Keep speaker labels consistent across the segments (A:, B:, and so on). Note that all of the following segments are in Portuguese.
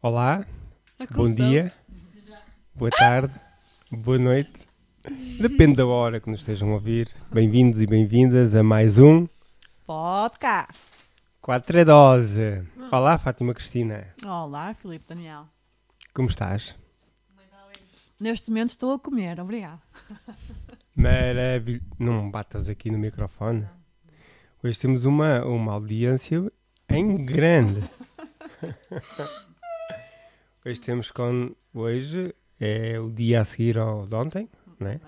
A: Olá, bom dia, boa tarde, boa noite. Depende da hora que nos estejam a ouvir. Bem-vindos e bem-vindas a mais um
B: Podcast.
A: Quatro é Dose. Olá, Fátima Cristina.
C: Olá, Filipe Daniel.
A: Como estás?
C: Neste momento estou a comer, obrigada.
A: Maravilha. Não batas aqui no microfone. Hoje temos uma, uma audiência em grande. Hoje temos com. Hoje é o dia a seguir ao de ontem, não é?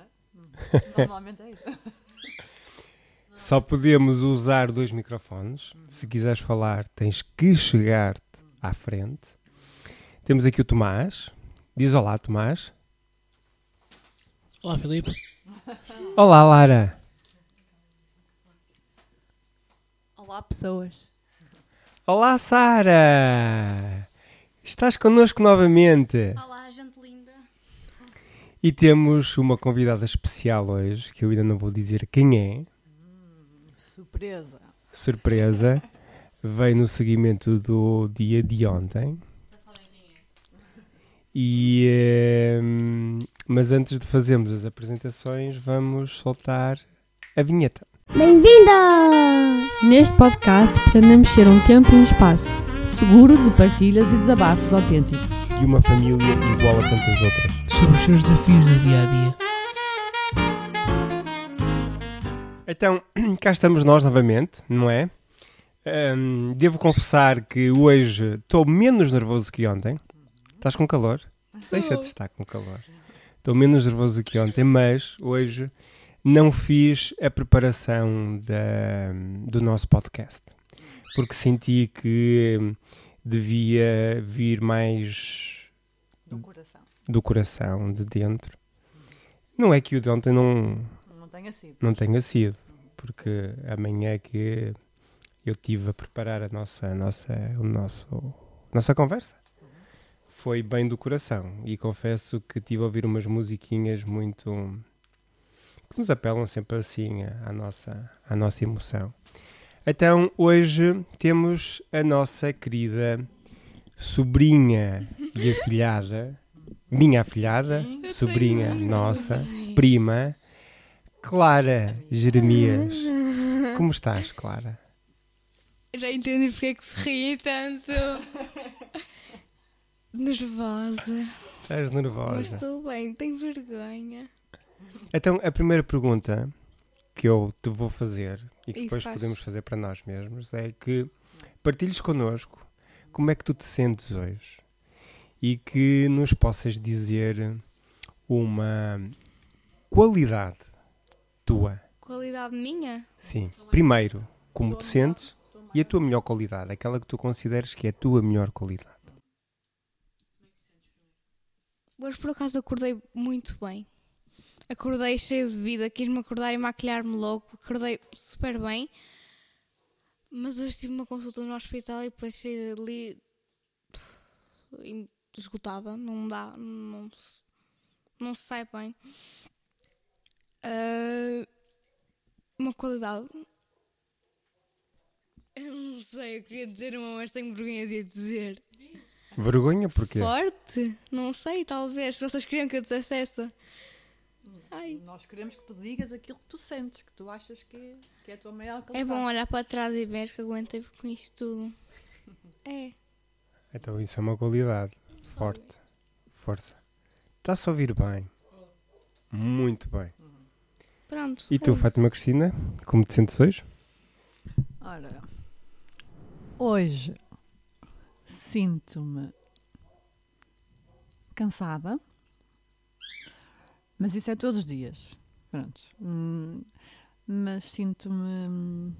C: Normalmente é isso.
A: Só podemos usar dois microfones. Se quiseres falar, tens que chegar-te à frente. Temos aqui o Tomás. Diz olá, Tomás.
D: Olá, Filipe.
A: Olá, Lara.
B: Olá, pessoas.
A: Olá, Sara. Estás connosco novamente.
E: Olá, gente linda.
A: E temos uma convidada especial hoje, que eu ainda não vou dizer quem é.
C: Surpresa.
A: Surpresa. Veio no seguimento do dia de ontem. E, ehm, mas antes de fazermos as apresentações, vamos soltar a vinheta.
F: Bem-vindos!
G: Neste podcast pretendemos ser um tempo e um espaço.
C: Seguro de partilhas e desabafos autênticos.
A: De uma família igual a tantas outras.
D: Sobre os seus desafios do dia a dia.
A: Então, cá estamos nós novamente, não é? Ahm, devo confessar que hoje estou menos nervoso que ontem. Estás com calor? Deixa-te estar com calor. Estou menos nervoso que ontem, mas hoje não fiz a preparação da- do nosso podcast. Porque senti que hum, devia vir mais
C: Do coração.
A: do coração, de dentro. Não é que o de ontem não,
C: Não tenha sido.
A: não tenha sido, porque amanhã é que eu tive a preparar a nossa, a nossa, o nosso, a nossa conversa. Foi bem do coração e confesso que tive a ouvir umas musiquinhas muito que nos apelam sempre assim à à nossa, à nossa emoção. Então hoje temos a nossa querida sobrinha e afilhada, minha afilhada, sobrinha nossa, prima, Clara Jeremias. Como estás, Clara?
E: Já entendi porque é que se ri tanto. Nervosa.
A: Estás
E: Mas
A: nervosa.
E: estou bem, tenho vergonha.
A: Então, a primeira pergunta que eu te vou fazer e que
E: E
A: depois
E: faz.
A: podemos fazer para nós mesmos é que partilhes connosco como é que tu te sentes hoje e que nos possas dizer uma qualidade tua.
E: Qualidade minha?
A: Sim. Primeiro, como te sentes e a tua melhor qualidade, aquela que tu consideres que é a tua melhor qualidade.
E: Hoje por acaso acordei muito bem. Acordei cheio de vida, quis-me acordar e maquilhar-me logo. Acordei super bem. Mas hoje tive uma consulta no hospital e depois saí ali esgotada. Não dá, não, se- não se sai bem. Ah, uma qualidade. Eu não sei, eu queria dizer uma, mas tenho vergonha de dizer.
A: Vergonha porquê?
E: Forte? Não sei, talvez. Vocês queriam que eu dissesse essa? Ai.
C: Nós queremos que tu digas aquilo que tu sentes, que tu achas que, que é a tua maior
E: É
C: qualidade.
E: bom olhar para trás e ver que aguentei com isto tudo. É.
A: Então isso é uma qualidade. Forte. Força. Está-se a ouvir bem. Muito bem.
E: Pronto.
A: E tu,
E: é.
A: Fátima Cristina, como te sentes hoje?
C: Ora, hoje sinto-me cansada, mas isso é todos os dias. Pronto. Hum, mas sinto-me hum,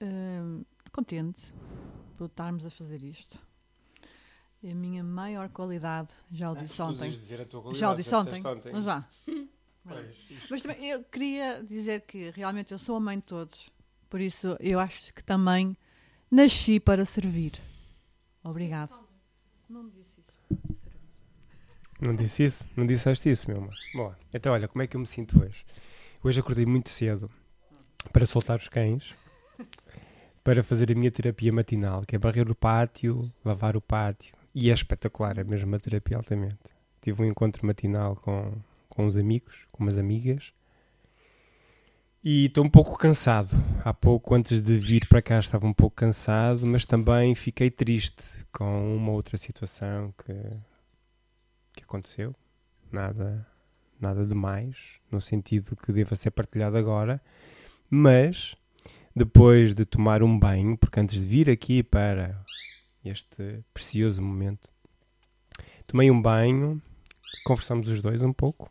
C: hum, contente por estarmos a fazer isto. É a minha maior qualidade, já o disse ontem. Já o disse ontem. Mas já. Mas também eu queria dizer que realmente eu sou a mãe de todos. Por isso eu acho que também nasci para servir. Obrigado. Não.
A: Não disse isso? Não disseste isso, meu amor? Bom, então olha, como é que eu me sinto hoje? Hoje acordei muito cedo para soltar os cães, para fazer a minha terapia matinal, que é barrer o pátio, lavar o pátio. E é espetacular, é mesmo uma terapia altamente. Tive um encontro matinal com, com uns amigos, com umas amigas. E estou um pouco cansado. Há pouco, antes de vir para cá, estava um pouco cansado, mas também fiquei triste com uma outra situação que, que aconteceu. Nada, nada demais, no sentido que deva ser partilhado agora. Mas, depois de tomar um banho, porque antes de vir aqui para este precioso momento, tomei um banho, conversamos os dois um pouco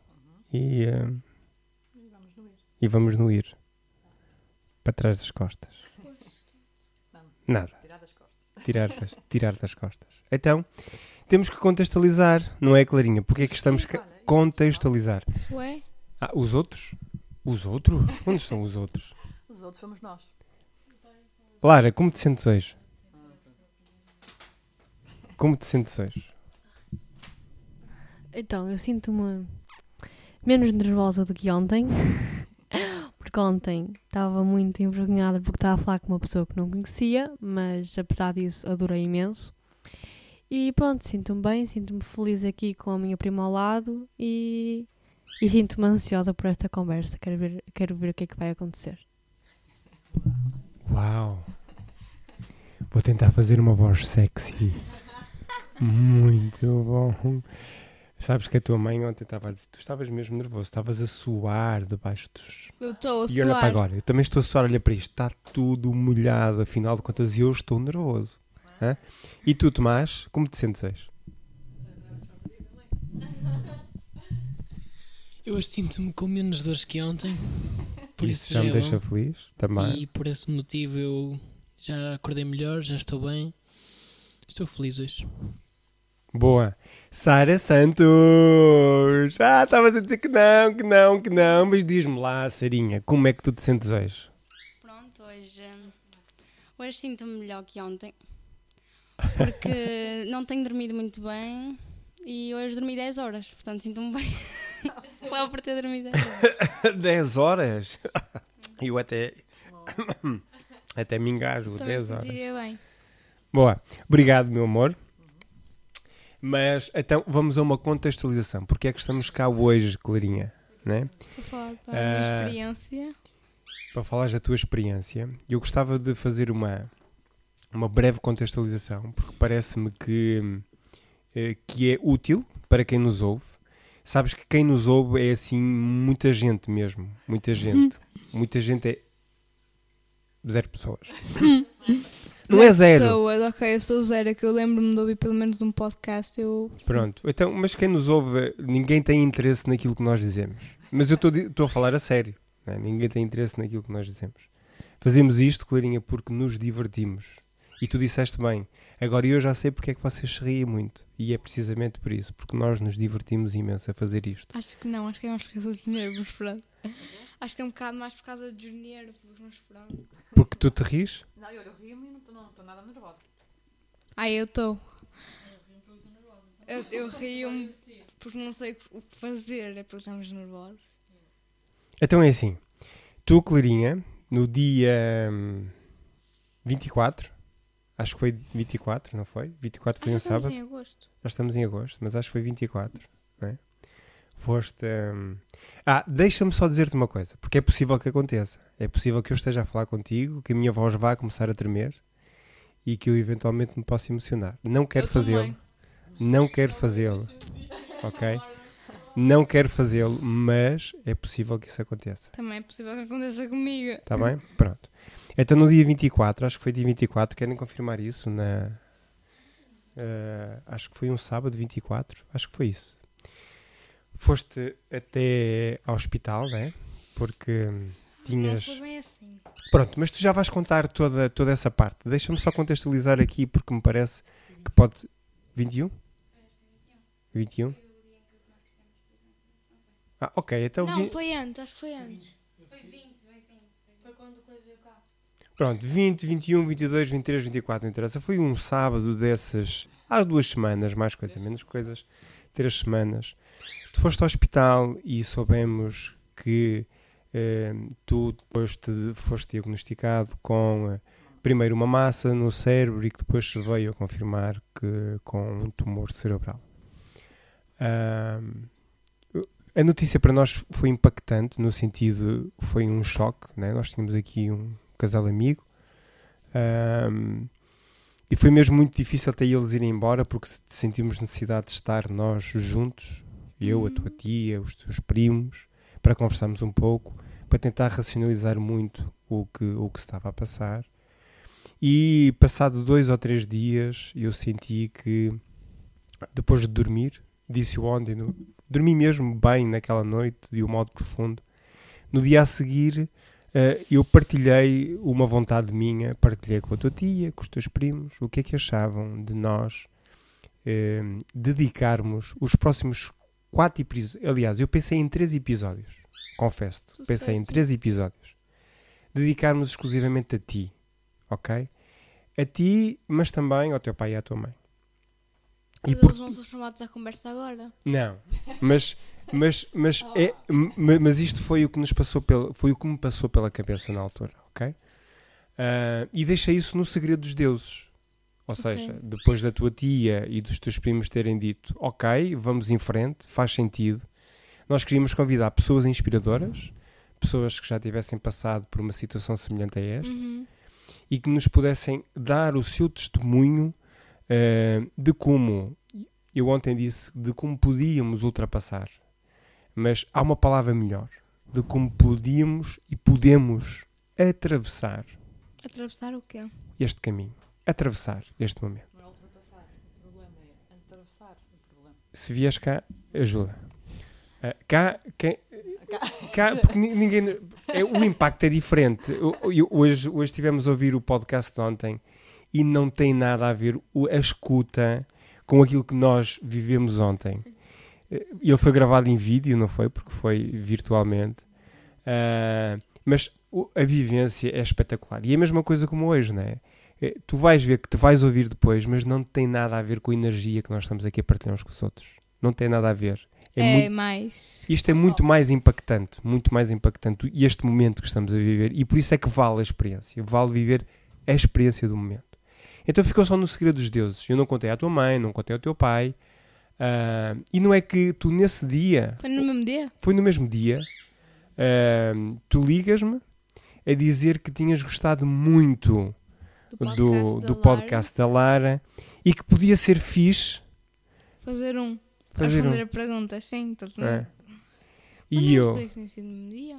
A: e. Uh, e vamos no ir. Para trás das costas. Nada. Tirar das, tirar das costas. Então, temos que contextualizar, não é, Clarinha? Porque é que estamos a contextualizar?
E: Ué?
A: Ah, os outros? Os outros? Onde estão os outros?
C: Os outros somos nós.
A: Lara, como te sentes hoje? Como te sentes hoje?
G: Então, eu sinto-me menos nervosa do que ontem. porque ontem estava muito envergonhada porque estava a falar com uma pessoa que não conhecia, mas apesar disso adorei imenso. E pronto, sinto-me bem, sinto-me feliz aqui com a minha prima ao lado e, e sinto-me ansiosa por esta conversa. Quero ver, quero ver o que é que vai acontecer.
A: Uau! Vou tentar fazer uma voz sexy. Muito bom. Sabes que a tua mãe ontem estava a dizer, tu estavas mesmo nervoso, estavas a suar debaixo dos.
E: Eu estou a
A: E olha para agora, eu também estou a suar, olha para isto, está tudo molhado, afinal de contas eu estou nervoso. Hã? E tu, Tomás, como te sentes hoje?
D: Eu hoje sinto-me com menos dores que ontem. Por
A: isso,
D: isso
A: já me
D: é
A: deixa
D: bom.
A: feliz também.
D: E por esse motivo eu já acordei melhor, já estou bem. Estou feliz hoje.
A: Boa. Sara Santos! Ah, estavas a dizer que não, que não, que não, mas diz-me lá, Sarinha, como é que tu te sentes hoje?
E: Pronto, hoje, hoje sinto-me melhor que ontem. Porque não tenho dormido muito bem e hoje dormi 10 horas, portanto sinto-me bem. Só por ter dormido 10 horas.
A: 10 horas? Eu até. até me engajo,
E: Também
A: 10
E: me
A: horas.
E: bem.
A: Boa, obrigado, meu amor. Mas então vamos a uma contextualização. Porque é que estamos cá hoje, Clarinha? Né?
E: Vou falar da
A: Ah.
E: minha experiência.
A: Para falares da tua experiência, eu gostava de fazer uma, uma breve contextualização, porque parece-me que, eh, que é útil para quem nos ouve. Sabes que quem nos ouve é assim muita gente mesmo. Muita gente. muita gente é. Zero pessoas. Não é zero.
E: Pessoas, ok, eu sou zero, é que eu lembro-me de ouvir pelo menos um podcast. Eu...
A: Pronto, então, mas quem nos ouve, ninguém tem interesse naquilo que nós dizemos. Mas eu estou a falar a sério, né? ninguém tem interesse naquilo que nós dizemos. Fazemos isto, Clarinha, porque nos divertimos. E tu disseste bem, agora eu já sei porque é que vocês se riem muito. E é precisamente por isso, porque nós nos divertimos imenso a fazer isto.
E: Acho que não, acho que é mais por causa do dinheiro, mas pronto. Acho que é um bocado mais por causa do dinheiro, mas pronto.
A: Porque tu te rires?
C: Não, eu, eu rio-me e não estou nada nervosa.
E: Ah, eu estou. Eu, eu rio-me porque não sei o que fazer, é porque estamos nervosos.
A: Então é assim, tu, Clarinha, no dia hum, 24, acho que foi 24, não foi? 24 foi um
E: Ah, já estamos
A: sábado.
E: em agosto.
A: Já estamos em agosto, mas acho que foi 24, não é? Foste. hum, Ah, deixa-me só dizer-te uma coisa, porque é possível que aconteça. É possível que eu esteja a falar contigo, que a minha voz vá começar a tremer e que eu eventualmente me possa emocionar. Não quero fazê-lo. Não quero fazê-lo. Ok? Não quero fazê-lo, mas é possível que isso aconteça.
E: Também é possível que aconteça comigo.
A: Está bem? Pronto. Então no dia 24, acho que foi dia 24, querem confirmar isso? Na, eh, acho que foi um sábado 24, acho que foi isso. Foste até ao hospital, né? Porque tinhas.
E: Não foi bem assim.
A: Pronto, mas tu já vais contar toda, toda essa parte. Deixa-me só contextualizar aqui porque me parece que pode. 21? 21? Ah, ok, então.
E: Não,
A: vi-
E: foi antes, acho que foi antes.
A: Pronto, 20, 21, 22, 23, 24, não interessa. Foi um sábado dessas. Há duas semanas, mais coisa, menos coisas. Três semanas. Tu foste ao hospital e soubemos que eh, tu depois te foste diagnosticado com, eh, primeiro uma massa no cérebro e que depois se veio a confirmar que com um tumor cerebral. Uh, a notícia para nós foi impactante no sentido foi um choque, né? nós tínhamos aqui um casal amigo um, e foi mesmo muito difícil até eles irem embora porque sentimos necessidade de estar nós juntos, eu, a tua uhum. tia, os teus primos, para conversarmos um pouco, para tentar racionalizar muito o que, o que estava a passar. E passado dois ou três dias eu senti que depois de dormir, disse ontem, no, dormi mesmo bem naquela noite, de um modo profundo. No dia a seguir, uh, eu partilhei uma vontade minha, partilhei com a tua tia, com os teus primos, o que é que achavam de nós uh, dedicarmos os próximos quatro episódios. Aliás, eu pensei em três episódios, confesso-te, pensei em três episódios. Dedicarmos exclusivamente a ti, ok? A ti, mas também ao teu pai e à tua mãe.
E: Mas por... eles não são chamados à conversa agora.
A: Não, mas, mas, mas, oh. é, mas isto foi o que nos passou pela, foi o que me passou pela cabeça na altura, ok? Uh, e deixei isso no segredo dos deuses. Ou okay. seja, depois da tua tia e dos teus primos terem dito, ok, vamos em frente, faz sentido. Nós queríamos convidar pessoas inspiradoras, pessoas que já tivessem passado por uma situação semelhante a esta uhum. e que nos pudessem dar o seu testemunho uh, de como, eu ontem disse, de como podíamos ultrapassar, mas há uma palavra melhor, de como podíamos e podemos atravessar.
E: Atravessar o quê?
A: Este caminho. Atravessar este momento.
C: Não é ultrapassar. O problema é atravessar o problema.
A: Se vies cá, ajuda. Uh, cá, quem, cá, porque ninguém. É, o impacto é diferente. Eu, eu, hoje, hoje estivemos a ouvir o podcast de ontem e não tem nada a ver a escuta com aquilo que nós vivemos ontem. Eh, ele foi gravado em vídeo, não foi? Porque foi virtualmente. Uh, mas a vivência é espetacular. E é a mesma coisa como hoje, não é? Eh, tu vais ver que te vais ouvir depois, mas não tem nada a ver com a energia que nós estamos aqui a partilhar uns com os outros. Não tem nada a ver.
E: É, é muito,
A: mais. Isto é muito mais impactante, muito mais impactante este momento que estamos a viver e por isso é que vale a experiência, vale viver a experiência do momento. Então ficou só no segredo dos deuses. Eu não contei à tua mãe, não contei ao teu pai. Uh, e não é que tu nesse dia.
E: Foi no mesmo dia?
A: Foi no mesmo dia. Uh, tu ligas-me a dizer que tinhas gostado muito do podcast, do, da, do podcast da Lara e que podia ser fixe.
E: Fazer um. Fazer responder um. a pergunta, sim. É.
A: E eu.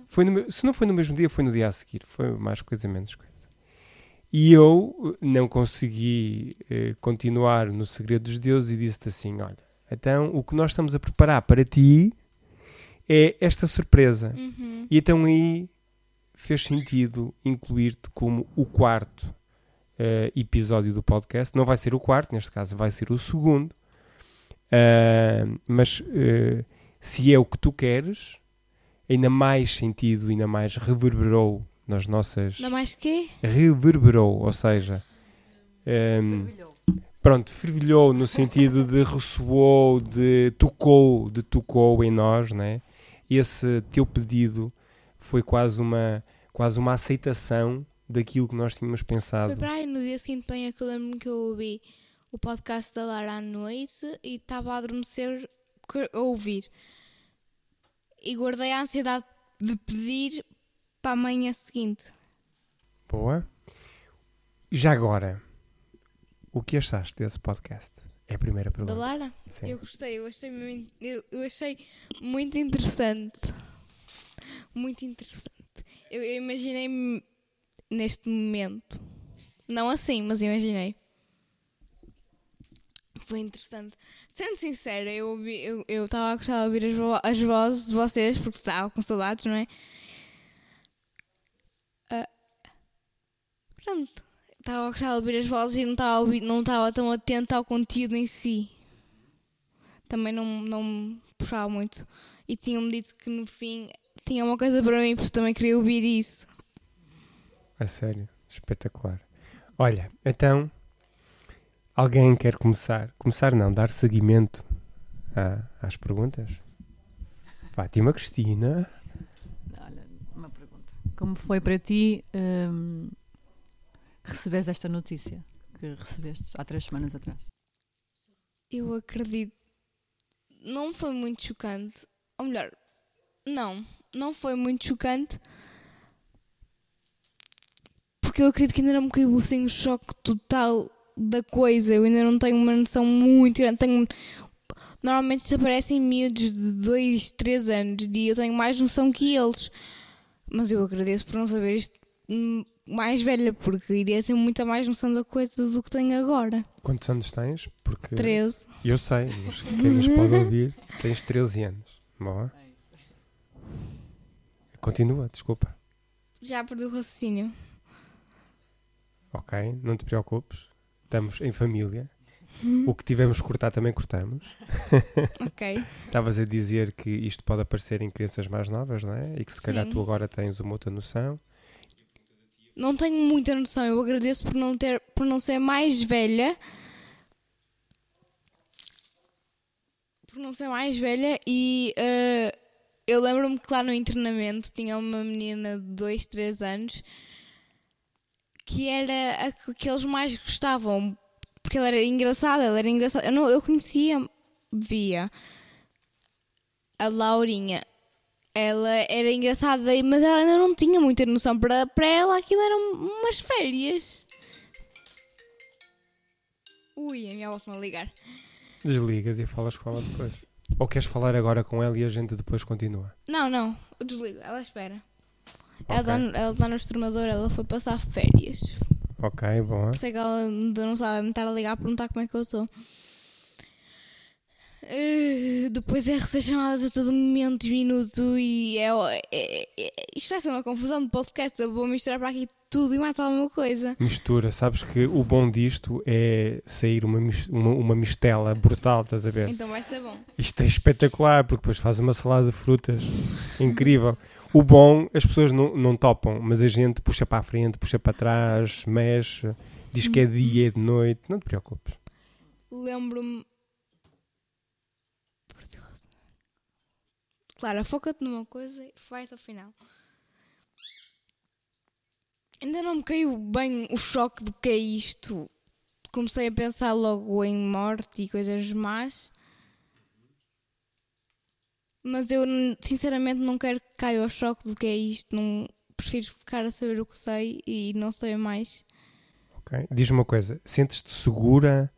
A: Foi no, se não foi no mesmo dia, foi no dia a seguir. Foi mais coisa, menos coisa. E eu não consegui eh, continuar no segredo dos deuses e disse-te assim: Olha, então o que nós estamos a preparar para ti é esta surpresa. Uhum. E então aí fez sentido incluir-te como o quarto uh, episódio do podcast. Não vai ser o quarto, neste caso vai ser o segundo. Uh, mas uh, se é o que tu queres, ainda mais sentido, ainda mais reverberou nas nossas.
E: Não mais quê?
A: Reverberou, ou seja. Um, pronto, fervilhou no sentido de ressoou, de tocou, de tocou em nós, né? Esse teu pedido foi quase uma, quase uma aceitação daquilo que nós tínhamos pensado.
E: Foi para aí, no dia seguinte bem é que eu lembro que eu ouvi o podcast da Lara à noite e estava a adormecer a ouvir. E guardei a ansiedade de pedir para a manhã seguinte.
A: Boa. Já agora, o que achaste desse podcast? É a primeira pergunta.
E: Da Lara? Sim. Eu gostei, eu achei, muito, eu, eu achei muito interessante. Muito interessante. Eu, eu imaginei-me neste momento. Não assim, mas imaginei. Foi interessante. Sendo sincera, eu estava eu, eu a gostar de ouvir as, vo as vozes de vocês, porque estava com saudades, não é? Pronto. Estava a gostar de ouvir as vozes e não estava, não estava tão atenta ao conteúdo em si. Também não, não me puxava muito. E tinham-me dito que no fim tinha uma coisa para mim, porque também queria ouvir isso.
A: A sério? Espetacular. Olha, então, alguém quer começar? Começar não, dar seguimento a, às perguntas? Fátima Cristina.
C: Olha, uma pergunta. Como foi para ti... Hum receberes esta notícia que recebeste há três semanas atrás?
E: Eu acredito. Não foi muito chocante. Ou melhor, não. Não foi muito chocante. Porque eu acredito que ainda não me caiu assim o choque total da coisa. Eu ainda não tenho uma noção muito grande. Tenho... Normalmente desaparecem miúdos de 2, 3 anos e eu tenho mais noção que eles. Mas eu agradeço por não saber isto hum, mais velha, porque iria ter muita mais noção da coisa do que tenho agora.
A: Quantos anos tens? Porque
E: 13.
A: Eu sei, mas quem nos pode ouvir, tens 13 anos. Boa. Continua, desculpa.
E: Já perdi o raciocínio.
A: Ok, não te preocupes. Estamos em família. O que tivemos que cortar também cortamos.
E: Ok.
A: Estavas a dizer que isto pode aparecer em crianças mais novas, não é? E que se calhar tu agora tens uma outra noção.
E: Não tenho muita noção. Eu agradeço por não ter, por não ser mais velha. Por não ser mais velha e uh, eu lembro-me que lá no internamento tinha uma menina de 2, 3 anos que era a que eles mais gostavam porque ela era engraçada, ela era engraçada. Eu, não, eu conhecia, via a Laurinha. Ela era engraçada, mas ela ainda não tinha muita noção. Para, para ela aquilo eram umas férias. Ui, a minha avó está a ligar.
A: Desligas e falas com ela depois. Ou queres falar agora com ela e a gente depois continua?
E: Não, não, eu desligo, ela espera. Okay. Ela está ela tá no extremador, ela foi passar férias.
A: Ok, bom.
E: Sei que ela não sabe me estar a ligar a perguntar como é que eu estou. Uh, depois é receber chamadas a todo momento, minuto e é, é, é, isto vai ser uma confusão de podcast. Eu vou misturar para aqui tudo e mais alguma coisa.
A: Mistura, sabes que o bom disto é sair uma, uma, uma mistela brutal, estás a ver?
E: Então vai ser bom.
A: Isto é espetacular, porque depois faz uma salada de frutas incrível. O bom, as pessoas não, não topam, mas a gente puxa para a frente, puxa para trás, mexe, diz que é dia, é de noite, não te preocupes.
E: Lembro-me. Claro, foca-te numa coisa e vai até o final. Ainda não me caiu bem o choque do que é isto. Comecei a pensar logo em morte e coisas más. Mas eu, sinceramente, não quero que caia o choque do que é isto. Não, prefiro ficar a saber o que sei e não sei mais.
A: Ok. Diz-me uma coisa: sentes-te segura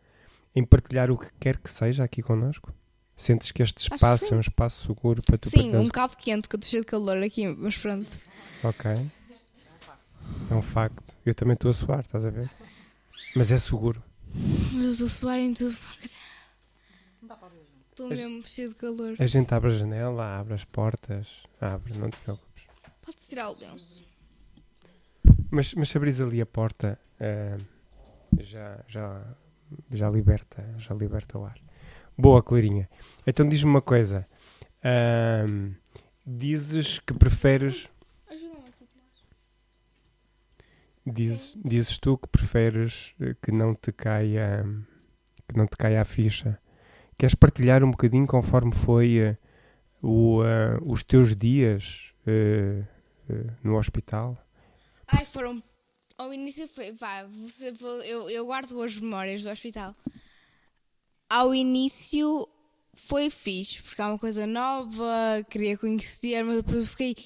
A: em partilhar o que quer que seja aqui connosco? Sentes que este espaço é um espaço seguro para tu
E: Sim, um bocado quente, que eu estou cheio de calor aqui, mas pronto.
A: Ok. É um facto. Eu também estou a suar, estás a ver? Mas é seguro.
E: Mas eu estou a suar em tudo. Estou mesmo cheio de calor.
A: A gente abre a janela, abre as portas, abre, não te preocupes.
E: Pode tirar o lenço.
A: Mas, mas se abris ali a porta, uh, já, já, já, liberta, já liberta o ar. Boa, Clarinha. Então diz-me uma coisa. Uh, dizes que preferes.
E: Ajuda-me aqui,
A: Diz, dizes tu que preferes que não te caia que não te caia a ficha Queres partilhar um bocadinho conforme foi uh, o, uh, os teus dias uh, no hospital?
E: Ai, foram. Ao início foi. Vá, você, eu, eu guardo as memórias do hospital. Ao início foi fixe, porque é uma coisa nova, queria conhecer, mas depois fiquei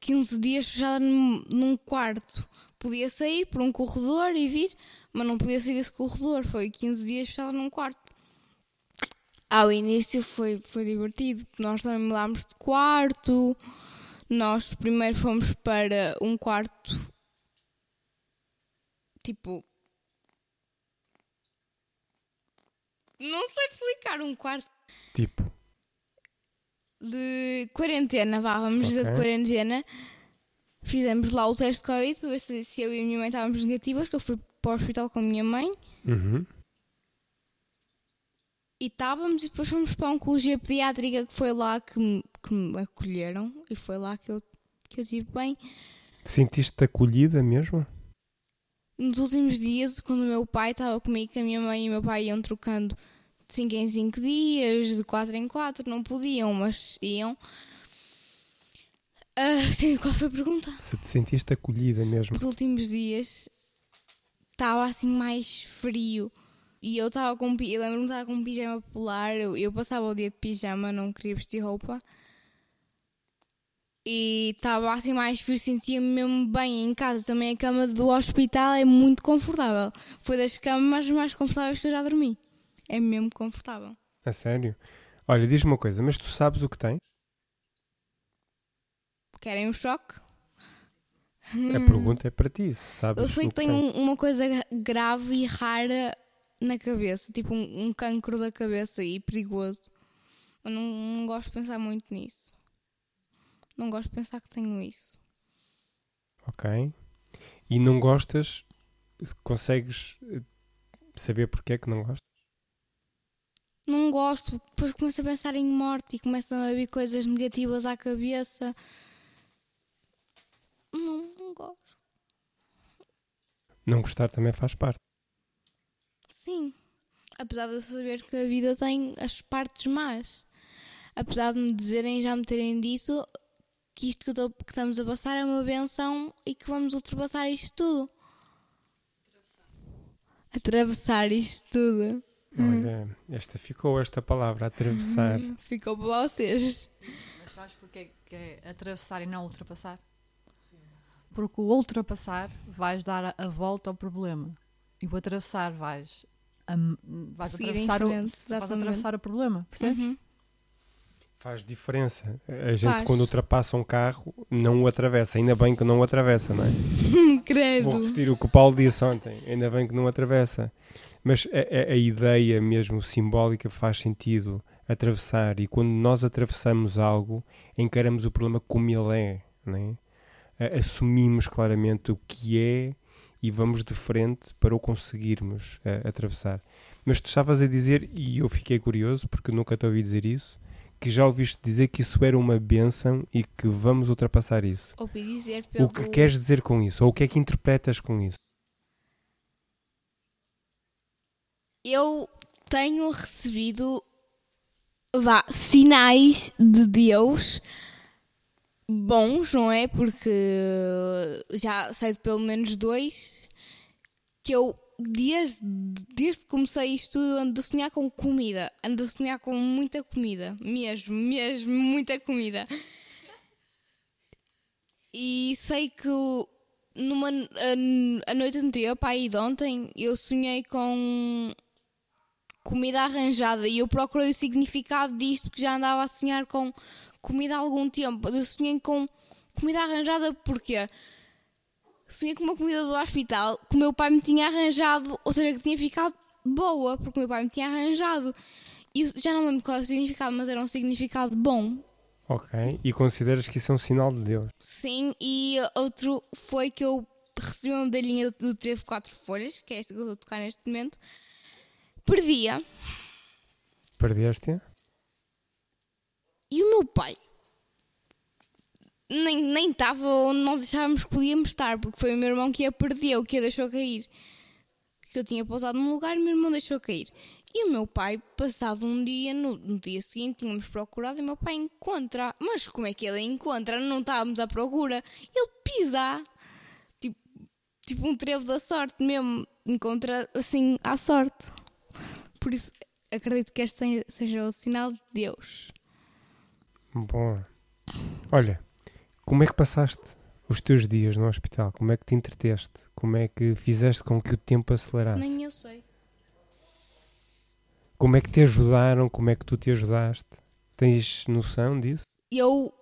E: 15 dias fechada num, num, quarto. Podia sair por um corredor e vir, mas não podia sair desse corredor. Foi 15 dias fechada num quarto. Ao início foi, foi divertido. Nós também mudámos de quarto. Nós primeiro fomos para um quarto tipo. Não sei explicar um quarto.
A: Tipo.
E: De quarentena, vá, vamos okay. dizer de quarentena. Fizemos lá o teste de Covid para ver se, se eu e a minha mãe estávamos negativas, que eu fui para o hospital com a minha mãe.
A: Uhum.
E: E estávamos e depois fomos para a oncologia pediátrica que foi lá que me, que me acolheram e foi lá que eu, que eu estive bem.
A: Sentiste-te acolhida mesmo?
E: Nos últimos dias, quando o meu pai estava comigo, que a minha mãe e o meu pai iam trocando de 5 em 5 dias, de 4 em 4, não podiam, mas iam. Uh, qual foi a pergunta?
A: Se te sentiste acolhida mesmo?
E: Nos últimos dias estava assim mais frio. E eu estava com. Eu lembro-me de estar com um pijama polar. Eu, eu passava o dia de pijama, não queria vestir roupa. E estava assim mais frio, sentia-me mesmo bem em casa. Também a cama do hospital é muito confortável. Foi das camas mais confortáveis que eu já dormi. É mesmo confortável.
A: A sério? Olha, diz-me uma coisa, mas tu sabes o que tens?
E: Querem um choque?
A: A pergunta é para ti, sabes
E: Eu sei
A: o
E: que tenho um- uma coisa grave e rara na cabeça, tipo um, um cancro da cabeça e perigoso. Eu não, não gosto de pensar muito nisso. Não gosto de pensar que tenho isso.
A: Ok. E não gostas, consegues eh, saber porque é que não gostas?
E: Não gosto, depois começo a pensar em morte e começam a vir coisas negativas à cabeça. Não, não gosto.
A: Não gostar também faz parte.
E: Sim. Apesar de eu saber que a vida tem as partes más. Apesar de me dizerem, já me terem dito que isto que, tô- que estamos a passar é uma benção e que vamos ultrapassar isto tudo. Atravessar isto tudo.
A: Olha, esta ficou esta palavra, atravessar.
E: Ficou para vocês.
C: Mas sabes porque é que é atravessar e não ultrapassar? Porque o ultrapassar vais dar a, a volta ao problema. E o atravessar vais, am- vais,
E: Seguir
C: atravessar, o, vais atravessar o problema, percebes?
E: Uhum.
A: Faz diferença. A gente,
E: Faz.
A: quando ultrapassa um carro, não o atravessa. Ainda bem que não o atravessa, não é?
E: Credo.
A: Vou repetir o que o Paulo disse ontem. Ainda bem que não atravessa. Mas a, a- a ideia mesmo simbólica faz sentido atravessar. E quando nós atravessamos algo, encaramos o problema como ele é. Não é? Assumimos claramente o que é e vamos de frente para o conseguirmos eh, atravessar. Mas tu estavas a dizer, e eu fiquei curioso, porque nunca te ouvi dizer isso, que já ouviste dizer que isso era uma bênção e que vamos ultrapassar isso.
E: Ouvi dizer pelo...
A: O que queres dizer com isso? Ou o que é que interpretas com isso?
E: eu tenho recebido vá, sinais de Deus bons, não é? Porque já sei de pelo menos dois que eu desde, desde que comecei isto tudo ando a sonhar com comida, ando a sonhar com muita comida, mesmo, mesmo muita comida. E sei que numa a, a noite anterior, para aí de ontem, eu sonhei com comida arranjada e eu procurei o significado disto porque já andava a sonhar com comida há algum tempo. Eu sonhei com comida arranjada porque sonhei com uma comida do hospital que o meu pai me tinha arranjado, ou seja, que tinha ficado boa porque o meu pai me tinha arranjado. E já não lembro qual é o significado, mas era um significado bom.
A: Ok. E consideras que isso é um sinal de Deus?
E: Sim, e outro foi que eu recebi uma medalhinha do Trevo Quatro Folhas, que é esta que eu estou a tocar neste momento. Perdia.
A: Perdeste?
E: E o meu pai nem nem estava onde nós achávamos que podíamos estar, porque foi o meu irmão que a perdeu, que a deixou cair. Que eu tinha pousado num lugar e o meu irmão deixou cair. E o meu pai, passado um dia, no, no dia seguinte, tínhamos procurado e o meu pai encontra. Mas como é que ele encontra? Não estávamos à procura. Ele pisa. Tipo, tipo um trevo da sorte mesmo. Encontra assim à sorte. Por isso, acredito que este seja o sinal de Deus.
A: Bom. Olha, como é que passaste os teus dias no hospital? Como é que te entreteste? Como é que fizeste com que o tempo acelerasse?
E: Nem eu sei.
A: Como é que te ajudaram? Como é que tu te ajudaste? Tens noção disso?
E: Eu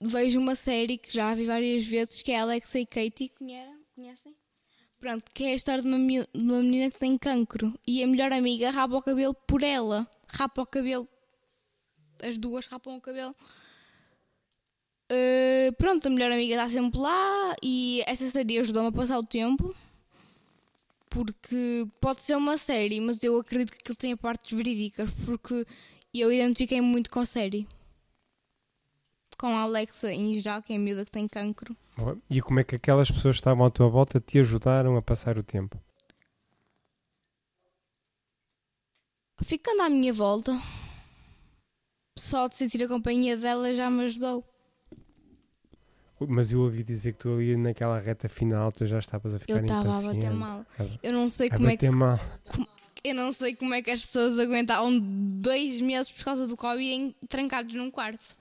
E: vejo uma série que já vi várias vezes que é Alexa e Katie, conhecem? Pronto, que é a história de uma, de uma menina que tem cancro e a melhor amiga rapa o cabelo por ela. Rapa o cabelo. As duas rapam o cabelo. Uh, pronto, a melhor amiga está sempre lá e essa série ajudou-me a passar o tempo. Porque pode ser uma série, mas eu acredito que aquilo tenha partes verídicas, porque eu identifiquei muito com a série. Com a Alexa em geral, que é a miúda que tem cancro.
A: E como é que aquelas pessoas que estavam à tua volta te ajudaram a passar o tempo?
E: Ficando à minha volta, só de sentir a companhia dela já me ajudou.
A: Mas eu ouvi dizer que tu ali naquela reta final tu já estavas a ficar
E: Eu estava a
A: impaciente.
E: bater mal. Eu não sei
A: A
E: como é que
A: mal.
E: eu não sei como é que as pessoas aguentavam dois meses por causa do Covid em- trancados num quarto.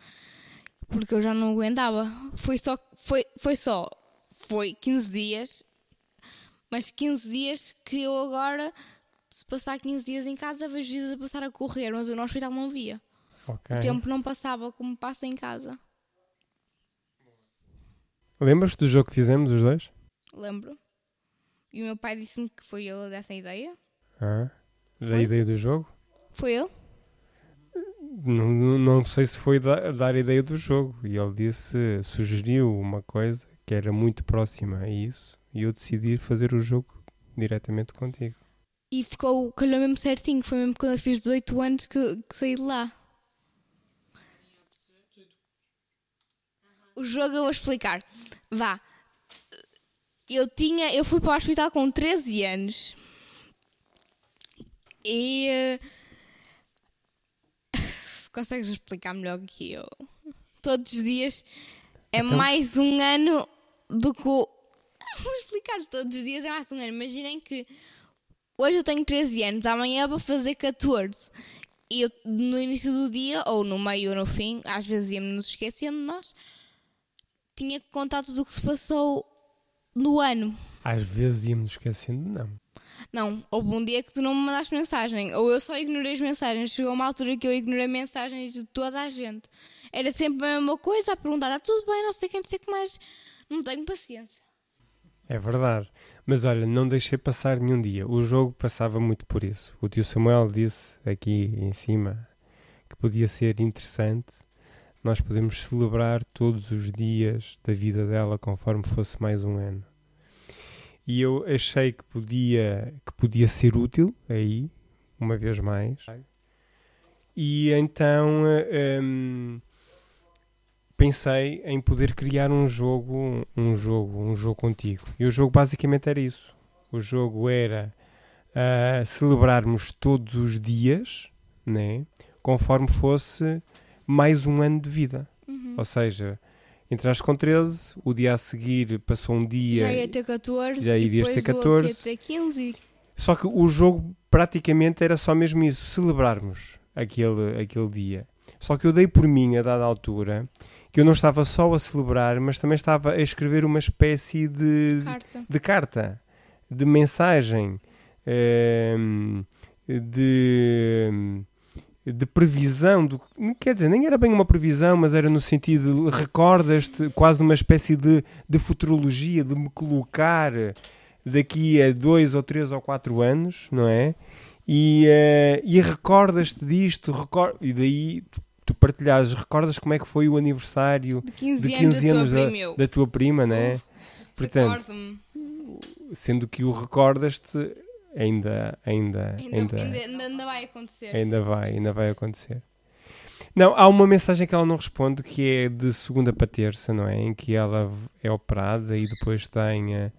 E: Porque eu já não aguentava. Foi só, foi, foi só, foi 15 dias, mas 15 dias que eu agora, se passar 15 dias em casa, vejo dias a passar a correr, mas eu no hospital não via.
A: Ok.
E: O tempo não passava como passa em casa.
A: Lembras-te do jogo que fizemos os dois?
E: Lembro. E o meu pai disse-me que foi ele dessa ideia.
A: Ah, já a
E: Foi?
A: ideia do jogo?
E: Foi ele?
A: Não, não- não sei se foi da- dar a ideia do jogo. E ele disse, sugeriu uma coisa que era muito próxima a isso. E eu decidi fazer o jogo diretamente contigo.
E: E ficou, calhou mesmo certinho. Foi mesmo quando eu fiz 18 anos que, que saí de lá. O jogo eu vou explicar. Vá. Eu tinha. Eu fui para o hospital com 13 anos. E. eh, Consegues explicar melhor que eu? Todos os dias é
A: Então-
E: mais um ano do que o. Vou explicar, todos os dias é mais um ano. Imaginem que Hoje eu tenho 13 anos, amanhã vou fazer 14. E eu, no início do dia, ou no meio ou no fim, às vezes íamos nos esquecendo de nós, tinha que contar tudo o que se passou no ano.
A: Às vezes íamos esquecendo, não.
E: Não, houve um dia que tu não me mandaste mensagem, ou eu só ignorei as mensagens. Chegou uma altura que eu ignorei mensagens de toda a gente. Era sempre a mesma coisa, a perguntar: está tudo bem, não sei quem, não sei o que mais. Não tenho paciência.
A: É verdade. Mas olha, não deixei passar nenhum dia. O jogo passava muito por isso. O tio Samuel disse aqui em cima que podia ser interessante. Nós podemos celebrar todos os dias da vida dela conforme fosse mais um ano. E eu achei que podia, que podia ser útil aí, uma vez mais. E então hum, pensei em poder criar um jogo, um jogo, um jogo contigo. E o jogo basicamente era isso. O jogo era ah, celebrarmos todos os dias, né, conforme fosse mais um ano de vida.
E: Uhum.
A: Ou seja, entraste com 13, o dia a seguir passou um dia.
E: Já ia ter 14,
A: já irias ter
E: o outro
A: 14.
E: ia ter 15. e-
A: Só que o jogo praticamente era só mesmo isso, celebrarmos aquele, aquele dia. Só que eu dei por mim a dada altura que eu não estava só a celebrar, mas também estava a escrever uma espécie de,
E: Carta.
A: de carta, de mensagem, ehm, de, de previsão. Do, quer dizer, nem era bem uma previsão, mas era no sentido de recordas-te, quase uma espécie de, de futurologia, de me colocar daqui a dois ou três ou quatro anos, não é? E, eh, e recordas-te disto, recor e daí tu, partilhas, recordas como é que foi o aniversário
E: De 15,
A: de
E: anos
A: 15
E: da tua
A: anos da,
E: prima. eu.
A: da tua prima, não é? Portanto, sendo que o recordas-te, ainda, ainda,
E: Ainda,
A: ainda,
E: ainda, ainda, vai acontecer.
A: ainda vai, ainda vai acontecer. Não, há uma mensagem que ela não responde que é de segunda para terça, não é? Em que ela é operada e depois tem. eh,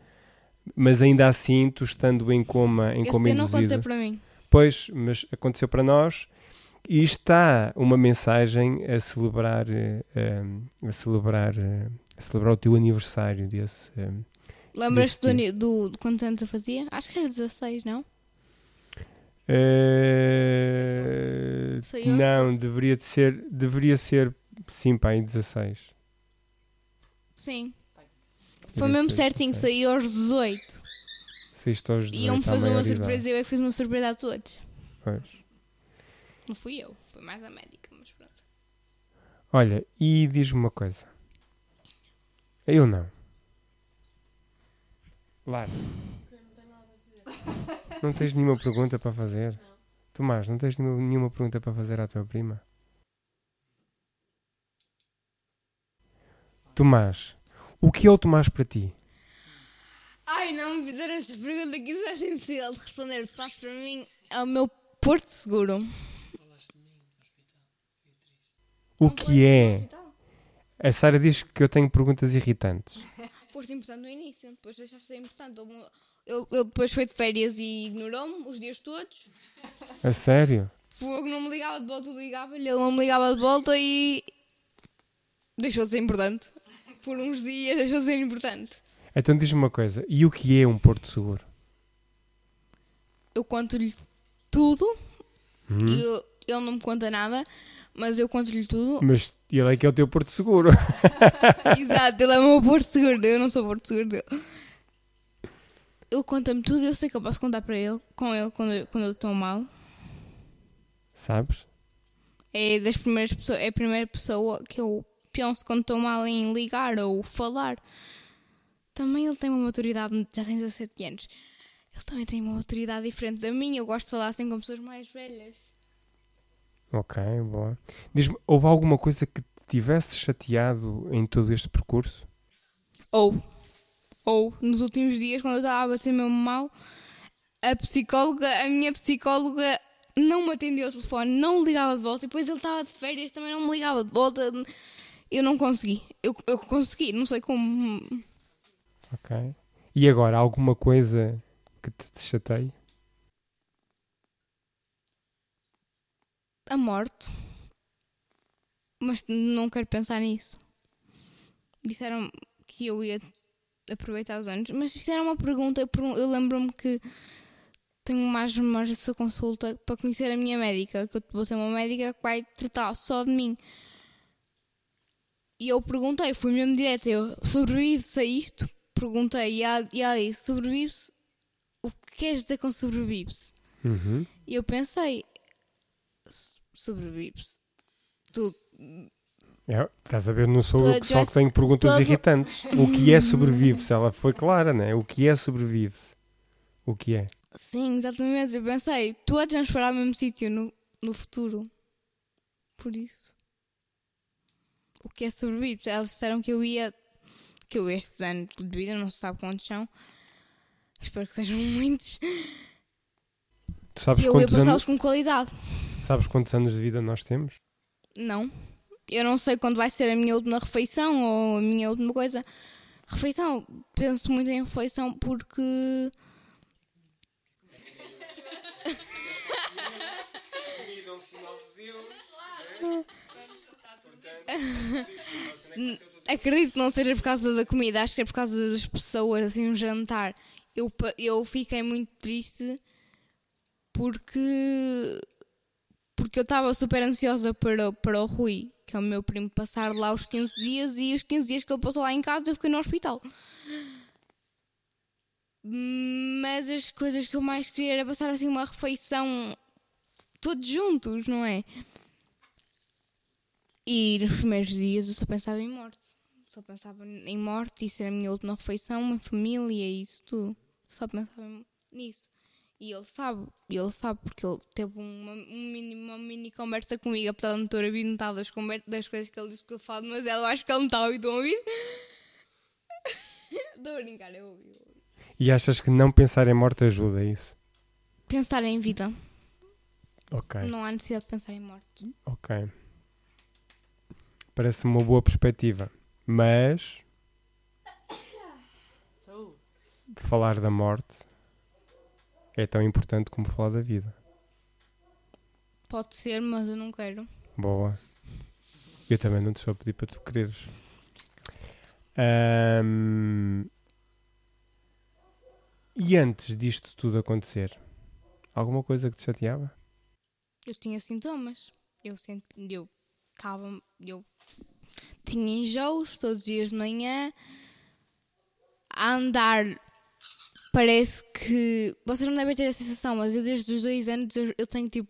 A: Mas ainda assim, tu estando em coma, em
E: Esse
A: coma
E: não aconteceu para mim.
A: Pois, mas aconteceu para nós e está uma mensagem a celebrar, eh, eh, a celebrar, a celebrar o teu aniversário desse.
E: Lembras-te do, do, de quantos anos eu fazia? Acho que era 16, não? aos
A: não, deveria de ser, deveria ser, sim, pá, em 16.
E: Sim. Foi mesmo certinho,
A: 16.
E: saiu aos 18.
A: Saíste aos 18
E: Iam-me fazer uma surpresa e eu é que fiz uma surpresa a todos.
A: Pois.
E: Não fui eu, foi mais a médica, mas pronto.
A: Olha, e diz-me uma coisa. Eu não. Lara. Não tens nenhuma pergunta para fazer? Tomás, não tens nenhuma, pergunta para fazer à tua prima? Tomás, o que é o Tomás para ti?
E: Ai, não me fizeram esta pergunta que isso é impossível de responder. Estás para mim é o meu porto seguro.
A: O que é? A Sara diz que eu tenho perguntas irritantes.
E: Foste importante no início, depois deixaste de ser importante. Ele depois foi de férias e ignorou-me os dias todos.
A: A sério?
E: Fogo não me ligava de volta, eu ligava-lhe, ele não me ligava de volta e. deixou de ser importante. por uns dias deixou de ser importante.
A: Então diz-me uma coisa, e o que é um porto seguro?
E: Eu conto-lhe tudo,
A: Hum?
E: e eu- ele não me conta nada, mas eu conto-lhe tudo.
A: Mas ele é que é o teu porto seguro.
E: Exato, ele é o meu porto seguro, eu não sou o porto seguro dele. Ele conta-me tudo, eu sei que eu posso contar para ele, com ele quando eu, quando eu estou mal.
A: Sabes?
E: É das primeiras pessoas, é a primeira pessoa que eu penso quando estou mal em ligar ou falar. Também ele tem uma maturidade, já tem 17 anos. Ele também tem uma maturidade diferente da minha. Eu gosto de falar assim com pessoas mais velhas.
A: Ok, boa. Diz-me, houve alguma coisa que te tivesse chateado em todo este percurso?
E: Ou, ou nos últimos dias, quando eu estava a bater mesmo mal, a psicóloga, a minha psicóloga não me atendia ao telefone, não ligava de volta. E depois ele estava de férias, também não me ligava de volta. Eu não consegui. Eu, eu consegui, não sei como.
A: Ok. E agora, alguma coisa que te, te chateie?
E: A morte. Mas não quero pensar nisso. Disseram que eu ia aproveitar os anos, mas fizeram uma pergunta. Eu, lembro-me que tenho mais memórias da sua consulta para conhecer a minha médica, que eu vou ter uma médica que vai tratar só de mim. E eu perguntei, fui mesmo direto, eu sobrevive-se a isto? Perguntei e ela, e ela disse, sobrevive-se? O que queres dizer com sobrevive-se?
A: Uhum.
E: E eu pensei, "So- sobrevive-se. Tu,
A: É, estás a ver, não sou eu que só que tenho perguntas
E: todo-
A: irritantes. O que é sobrevive-se? Ela foi clara, né? O que é sobrevive-se? O que é?
E: sim, exatamente. Eu pensei, tu a transferir ao mesmo sítio no, no futuro. Por isso. O que é sobrevive? Elas disseram que eu ia. Que eu estes anos de vida, não se sabe quantos são. Espero que sejam muitos.
A: Tu sabes
E: eu ia
A: quantos,
E: passá-los
A: anos,
E: com qualidade.
A: sabes quantos anos de vida nós temos?
E: Não. Eu não sei quando vai ser a minha última refeição ou a minha última coisa. Refeição, penso muito em refeição porque. Acredito que não seja por causa da comida, acho que é por causa das pessoas, assim, um jantar. Eu, eu fiquei muito triste porque porque eu estava super ansiosa para, para o Rui, que é o meu primo, passar lá os 15 dias e os 15 dias que ele passou lá em casa eu fiquei no hospital. Mas as coisas que eu mais queria era passar assim uma refeição todos juntos, não é? E nos primeiros dias eu só pensava em morte. Só pensava em morte, isso era a minha última refeição, uma família isso tudo. Só pensava nisso. E ele sabe, ele sabe porque ele teve uma, um mini, uma mini conversa comigo, apesar de não ter ouvido metade das, das coisas que ele disse que eu falo, mas eu acho que ele não está a ouvir, estão a ouvir? Estou a brincar, eu ouvi. eu ouvi.
A: E achas que não pensar em morte ajuda a isso?
E: Pensar em vida,
A: Ok,
E: não há necessidade de pensar em morte.
A: ok. Parece uma boa perspectiva. Mas falar da morte é tão importante como falar da vida.
E: Pode ser, mas eu não quero.
A: Boa. Eu também não te estou a pedir para tu quereres. Ahm, E antes disto tudo acontecer, alguma coisa que te chateava?
E: Eu tinha sintomas. Eu senti, eu estava, eu tinha enjoos todos os dias de manhã. A andar, parece que vocês não devem ter a sensação, mas eu desde os dois anos eu, eu tenho tipo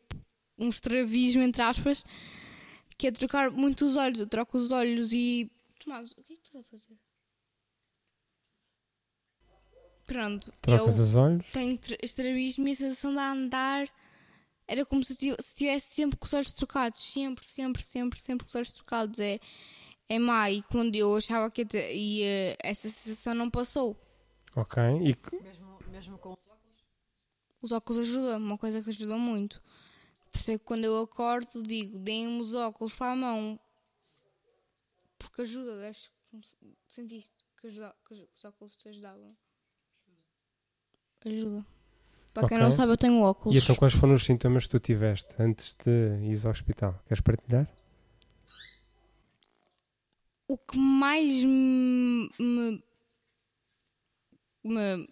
E: um estrabismo entre aspas, que é trocar muito os olhos. Eu troco os olhos e Tomás, o que é que tu estás a fazer? Pronto,
A: Trocas
E: eu
A: os olhos?
E: tenho tra- estrabismo e a sensação de andar era como se tiv- se tivesse sempre com os olhos trocados. Sempre, sempre, sempre, sempre com os olhos trocados. É, é má. E quando eu achava que ia ter- e, eh, essa sensação não passou.
A: Ok. E
C: Mesmo, mesmo com os óculos.
E: Os óculos ajudam, uma coisa que ajuda muito. Por isso é que quando eu acordo digo, deem-me os óculos para a mão. Porque ajuda, deves sentiste que, ajuda, que os- os óculos te ajudavam. Ajuda. Para quem
A: Ok.
E: não sabe, eu tenho óculos.
A: E então quais foram os sintomas que tu tiveste antes de ir ao hospital? Queres partilhar?
E: o que mais me, me,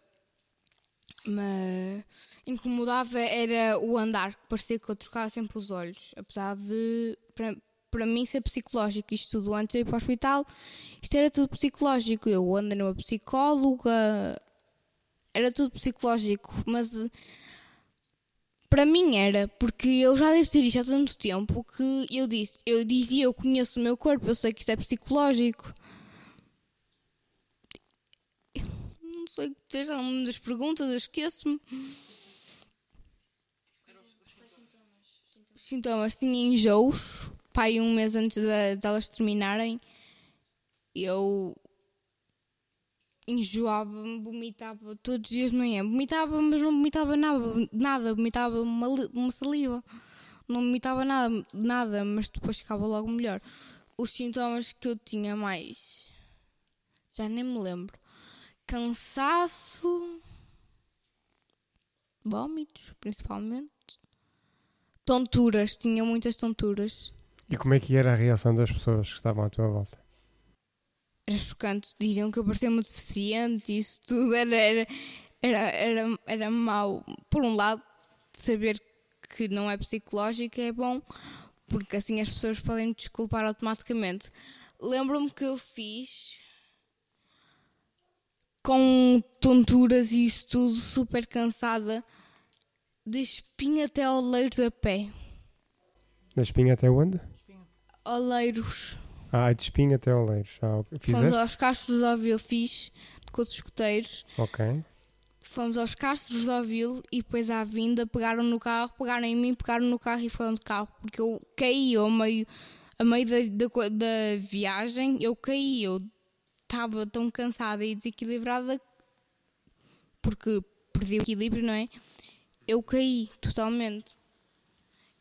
E: me, incomodava era o andar, que parecia que eu trocava sempre os olhos, apesar de, para, para mim, ser psicológico. Isto tudo antes de ir para o hospital, isto era tudo psicológico. Eu ando numa psicóloga, era tudo psicológico, mas para mim era, porque eu já devo ter isto há tanto tempo que eu disse, eu dizia, eu conheço o meu corpo, eu sei que isto é psicológico. Não sei que uma das perguntas, esqueço-me. Os sintomas tinha enjoos, pai, um mês antes de, de elas terminarem. Eu enjoava, vomitava todos os dias de manhã. Vomitava, mas não vomitava nada, nada vomitava uma, uma saliva. Não vomitava nada, nada, mas depois ficava logo melhor. Os sintomas que eu tinha mais. Já nem me lembro. Cansaço. Vômitos, principalmente. Tonturas, tinha muitas tonturas.
A: E como é que era a reação das pessoas que estavam à tua volta?
E: era chocante. Diziam que eu parecia muito deficiente e isso tudo era, era, era, era, era mau. Por um lado, saber que não é psicológico é bom, porque assim as pessoas podem me desculpar automaticamente. Lembro-me que eu fiz com tonturas e isso tudo, super cansada, de espinha até oleiros a pé.
A: Da espinha até onde?
E: Oleiros.
A: Ah, de espinho até Oleiros. Ah,
E: Fomos aos Castros do Ovil, fiz com os escuteiros.
A: Ok.
E: Fomos aos Castros do Ovil e depois à vinda pegaram no carro, pegaram em mim, pegaram no carro e foram de carro. Porque eu caí ao meio, a meio da, da, da viagem, eu caí, eu estava tão cansada e desequilibrada porque perdi o equilíbrio, não é? Eu caí totalmente.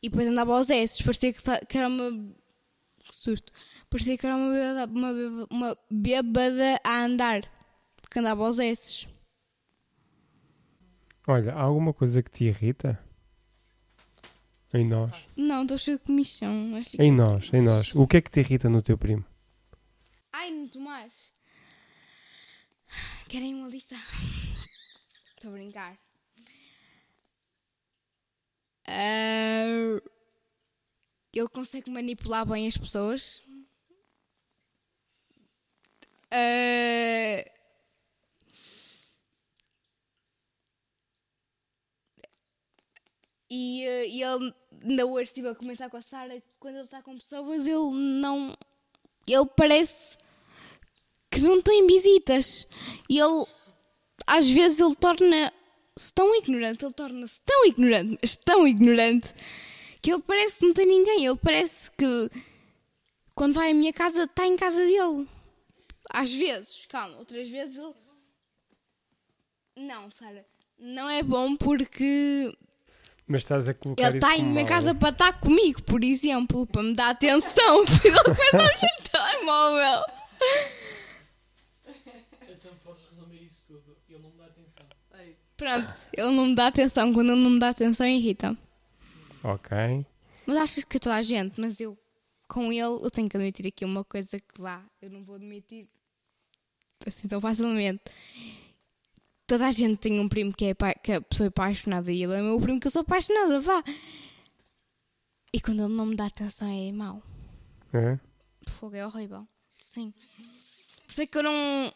E: E depois andava aos S, parecia que, que era uma. Que susto parecia que era uma bêbada, uma, bêbada, uma bêbada a andar, porque andava aos esses.
A: Olha, há alguma coisa que te irrita? Em nós?
E: Não, estou cheio de comissão.
A: Em nós, em nós. O que é que te irrita no teu primo?
E: Ai, no Tomás. Querem uma lista? Estou a brincar. Uh, ele consegue manipular bem as pessoas. Uh... E, e ele ainda hoje estive a comentar com a Sara quando ele está com pessoas, ele não. Ele parece que não tem visitas. E ele às vezes ele torna-se tão ignorante, ele torna-se tão ignorante, mas tão ignorante, que ele parece que não tem ninguém. Ele parece que quando vai à minha casa está em casa dele. Às vezes, calma, outras vezes ele. Não, Sara, não é bom porque.
A: Mas estás a colocar
E: Ele está em minha casa para estar comigo, por exemplo, para me dar atenção. Ele começa a mexer no telemóvel.
D: Então posso resumir isso tudo. Ele não me dá atenção.
E: Pronto, ele não me dá atenção. Quando ele não me dá atenção, irrita.
A: Ok.
E: Mas acho que toda a gente, mas eu com ele, eu tenho que admitir aqui uma coisa que vá, eu não vou admitir assim tão facilmente. Toda a gente tem um primo que é, que é pessoa apaixonada e ele é meu primo que eu sou apaixonada, vá. E quando ele não me dá atenção é mau.
A: É?
E: Fogo é horrível. Sim. Por isso é que eu não.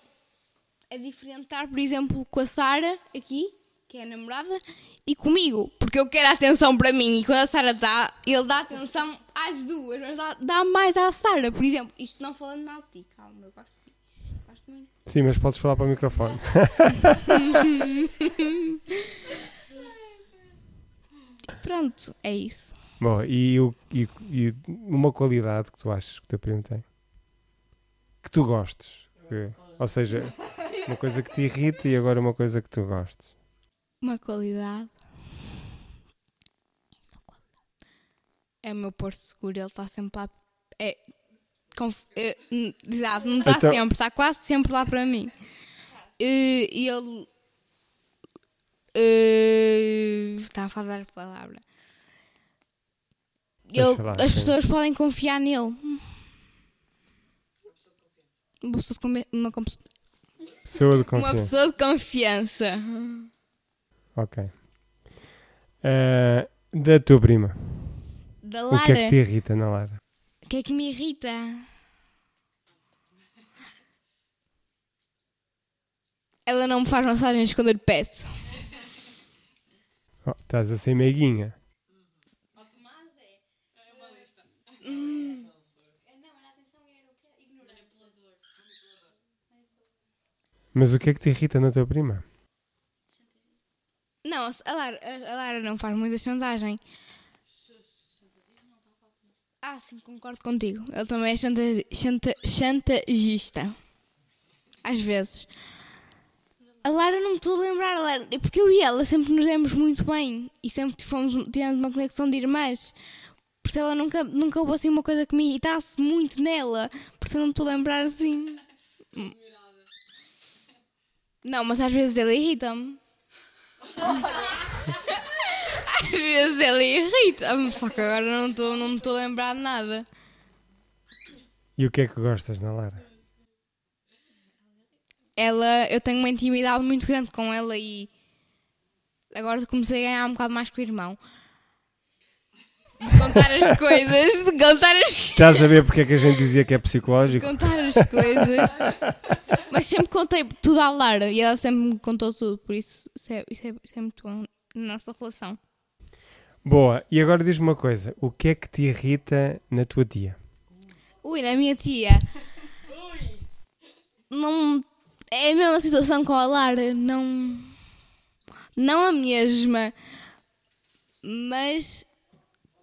E: É diferente estar, por exemplo, com a Sara aqui, que é a namorada, e comigo, porque eu quero atenção para mim. E quando a Sara dá, ele dá atenção às duas, mas dá, dá mais à Sara, por exemplo. Isto não falando mal de ti, calma, eu gosto de ti. Gosto muito.
A: Sim, mas podes falar para o microfone.
E: Pronto, é isso.
A: Bom, e, o, e, e, uma qualidade que tu achas que o teu primo tem? Que tu gostes? Que, ou seja, uma coisa que te irrita e agora uma coisa que tu gostes.
E: Uma qualidade. É o meu porto seguro, ele está sempre lá. É, conf, é, exato, não está então... sempre, está quase sempre lá para mim. E, e ele. Uh, está a falar a palavra. Ele, lá, as sim. pessoas podem confiar nele. Uma pessoa de, uma,
A: Pessoa de
E: uma
A: confiança.
E: pessoa de confiança.
A: Ok. Ah, da tua prima.
E: Da
A: O
E: Lara.
A: que é que te irrita na Lara?
E: O que é que me irrita? Ela não me faz massagens quando eu lhe peço.
A: Oh, estás a ser meiguinha. Mas o que é que te irrita na tua prima?
E: Não, a Lara, a Lara não faz muita chantagem. Ah, sim, concordo contigo. Ele também é chanta, chanta, chantagista. Às vezes. A Lara não me estou a lembrar, a Lara, é porque eu e ela sempre nos demos muito bem e sempre fomos, tivemos uma conexão de irmãs. Por isso ela nunca, nunca houve assim uma coisa que me irritasse muito nela. Por isso eu não me estou a lembrar assim. Não, mas às vezes ele irrita-me. Às vezes ele irrita-me, só que agora não, tô, não me estou a lembrar de nada.
A: E o que é que gostas na Lara?
E: Ela, eu tenho uma intimidade muito grande com ela e agora comecei a ganhar um bocado mais com o irmão. De contar as coisas, de contar as,
A: Estás a ver porque é que a gente dizia que é
E: de
A: psicológico?
E: contar as coisas. Mas sempre contei tudo à Lara e ela sempre me contou tudo, por isso isso é, isso é, isso é muito bom na nossa relação.
A: Boa, e agora diz-me uma coisa: o que é que te irrita na tua tia?
E: Ui, na minha tia. Não. É a mesma situação com a Lara. Não. Não a mesma. Mas.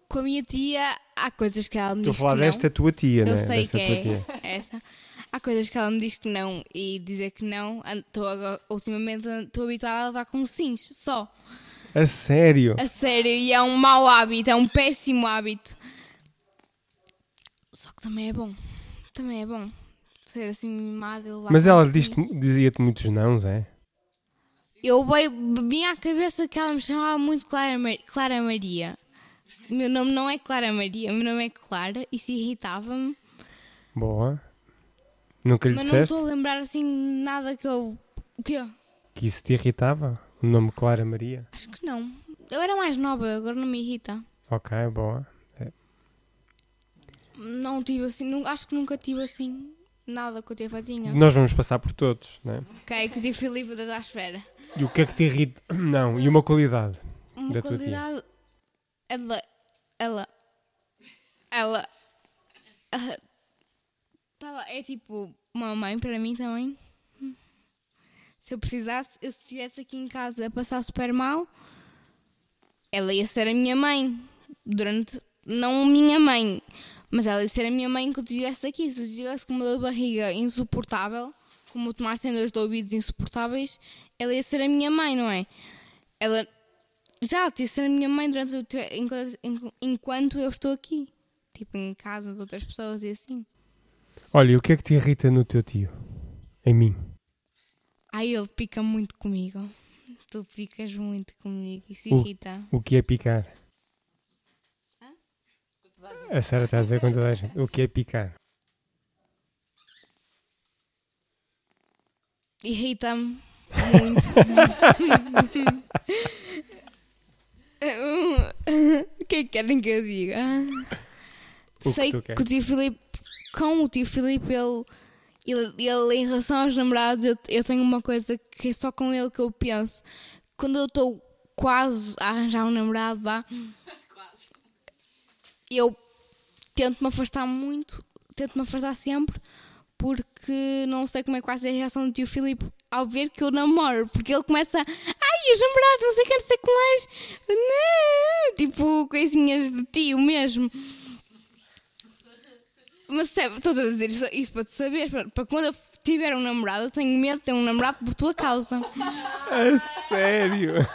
E: Com a minha tia, há coisas que ela me
A: Estou a
E: diz
A: falar
E: que não.
A: desta tua tia,
E: Eu
A: né?
E: sei
A: desta
E: que é
A: tia.
E: essa. Há coisas que ela me diz que não e dizer que não. Estou agora- ultimamente estou habituada a levar com sims, só.
A: A sério?
E: A sério, e é um mau hábito, é um péssimo hábito. Só que também é bom. Também é bom. Ser assim mimada e levar
A: Mas ela dizia-te muitos nãos, é?
E: Eu vinha à cabeça que ela me chamava muito Clara, Mar- Clara Maria. O meu nome não é Clara Maria, o meu nome é Clara, isso irritava-me.
A: Boa. Nunca lhe
E: Mas não
A: disseste
E: estou a lembrar assim nada que eu. O quê?
A: que isso te irritava? O nome Clara Maria?
E: Acho que não. Eu era mais nova, agora não me irrita.
A: Ok, boa.
E: Não tive assim, nu- acho que nunca tive assim nada que eu tive tinha.
A: Nós vamos passar por todos, né?
E: Ok, que o tio Filipe está à espera.
A: E o que é que te irrita? Não, e uma qualidade?
E: Uma
A: Da tua tia.
E: Qualidade. Ela. Ela. Ela. ah, tá é tipo uma mãe para mim também. Se eu precisasse, eu se estivesse aqui em casa a passar super mal, ela ia ser a minha mãe. Durante. Não minha mãe, mas ela ia ser a minha mãe quando estivesse aqui. Se eu estivesse com uma dor de barriga insuportável, como o Tomás tem dois de ouvidos insuportáveis, ela ia ser a minha mãe, não é? Ela Exato, ia ser a minha mãe durante o te- enquanto, enqu- enquanto eu estou aqui. Tipo, em casa de outras pessoas e assim.
A: Olha, e o que é que te irrita no teu tio? Em mim?
E: Ai, ele pica muito comigo. Tu picas muito comigo. Isso
A: O-
E: irrita.
A: O que é picar? A Sara está a dizer com toda a gente. O que é picar?
E: Irrita-me muito. o que é que querem que eu diga?
A: O que
E: Sei que,
A: queres.
E: o tio Filipe, com o tio Filipe, ele, ele, ele, em relação aos namorados, eu, eu tenho uma coisa que é só com ele que eu penso. Quando eu estou quase a arranjar um namorado, vá, eu tento-me afastar muito, tento-me afastar sempre, porque não sei como é que vai ser a reação do tio Filipe ao ver que eu namoro, porque ele começa, ai, os namorados, não sei o que, não sei o que mais, não, tipo, coisinhas de tio mesmo. Mas estou a dizer isso, isso para tu saberes, para, para quando eu tiver um namorado, eu tenho medo de ter um namorado por tua causa.
A: A sério?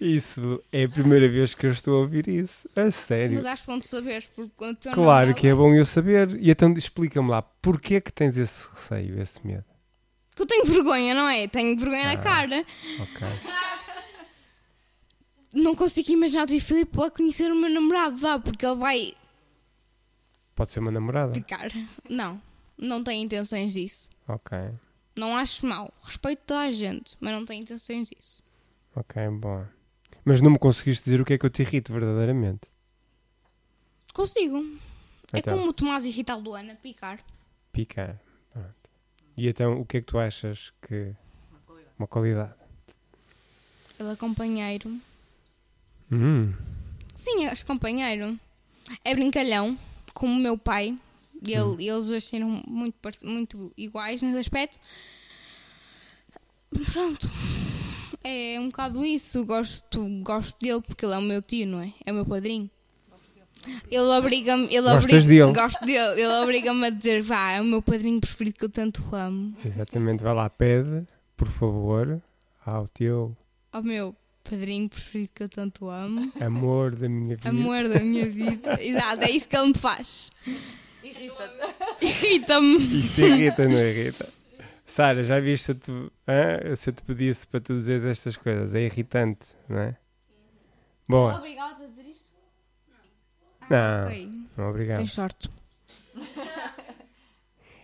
A: Isso é a primeira vez que eu estou a ouvir isso. A sério.
E: Mas acho bom tu saberes, porque quando tu
A: Claro que é bom eu saber. E então explica-me lá, porquê é que tens esse receio, esse medo?
E: Que eu tenho vergonha, não é? Tenho vergonha
A: Ah.
E: na cara.
A: Ok.
E: Não consigo imaginar o tio Filipe a conhecer o meu namorado, vá, porque ele vai.
A: Pode ser uma namorada.
E: Picar. Não, não tenho intenções disso.
A: Ok.
E: Não acho mal. Respeito toda a gente, mas não tenho intenções disso.
A: Ok, bom. Mas não me conseguiste dizer o que é que eu te irrito verdadeiramente.
E: Consigo. É
A: Então.
E: como o Tomás irrita a Luana, picar.
A: Picar. Pronto. E então, o que é que tu achas que. Uma qualidade?
E: Ele é companheiro.
A: Hum.
E: Sim, é companheiro. É brincalhão, como o meu pai. E ele,
A: Hum.
E: Eles dois serem muito, muito iguais nesse aspecto. Pronto. É um bocado isso. Gosto, gosto dele porque ele é o meu tio, não é? É o meu padrinho. Ele obriga-me. Ele
A: Gostas
E: obriga,
A: dele?
E: Gosto dele. Ele obriga-me a dizer: vá, é o meu padrinho preferido que eu tanto amo.
A: Exatamente. Vai lá, pede, por favor, ao teu
E: Ao meu padrinho preferido que eu tanto amo.
A: amor da minha vida.
E: Amor da minha vida. Exato, é isso que ele me faz.
C: Irrita-te.
E: Irrita-me.
A: Isto irrita, não irrita? Sara, já viste se eu, te, hã? se eu te pedisse para tu dizeres estas coisas? É irritante, não é? Boa.
E: Obrigado a dizer isto?
A: Não,
E: Ok.
A: não obrigado.
E: Tens sorte.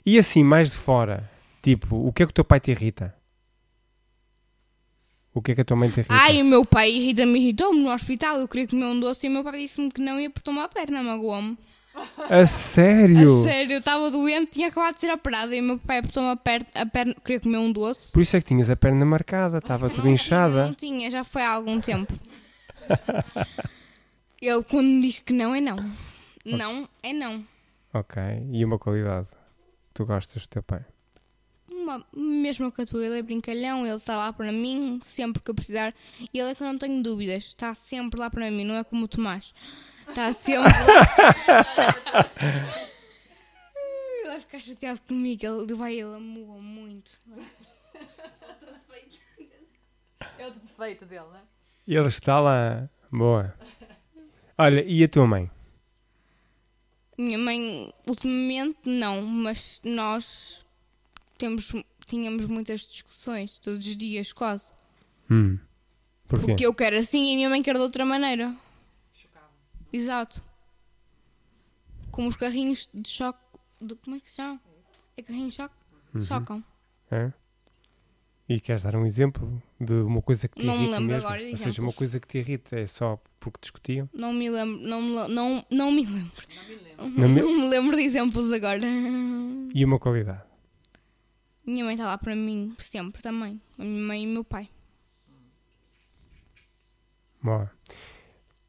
A: E assim, mais de fora, tipo, o que é que o teu pai te irrita? O que é que a tua mãe te irrita?
E: Ai, o meu pai irrita-me, irritou-me no hospital. Eu queria comer um doce e o meu pai disse-me que não ia por tomar a perna, magoou-me.
A: A sério?
E: A sério, eu estava doente, tinha acabado de ser operada e o meu pai apertou-me a, per a perna, queria comer um doce.
A: Por isso é que tinhas a perna marcada, estava tudo
E: Não
A: inchada.
E: tinha, já foi há algum tempo. Ele, quando me diz que não, é não. Não, é não.
A: Ok, e uma qualidade? Tu gostas do teu pai?
E: Uma, mesmo que a tua, ele é brincalhão, ele está lá para mim sempre que eu precisar. E ele é que eu não tenho dúvidas, está sempre lá para mim, não é como o Tomás. Está sempre lá. ele vai ficar chateado comigo, ele vai, ele amua muito.
C: É o defeito dele, não é?
A: Ele está lá. Boa. Olha, e a tua mãe?
E: Minha mãe, ultimamente, não, mas nós temos, tínhamos muitas discussões, todos os dias, quase.
A: Hum. Porquê?
E: Porque eu quero assim e a minha mãe quer de outra maneira. Exato. Como os carrinhos de choque. de- como é que se chama? É carrinho de choque?
A: Uhum.
E: Chocam.
A: É? E queres dar um exemplo de uma coisa que te
E: Não me
A: irrita
E: lembro
A: mesmo?
E: agora
A: Ou seja, uma coisa que te irrita é só porque discutiam?
E: Não me lembro. Não me, não, não me lembro.
C: Não me lembro.
A: Não me-
E: Não me lembro de exemplos agora.
A: E uma qualidade?
E: Minha mãe está lá para mim sempre também. A minha mãe e o meu pai.
A: Boa.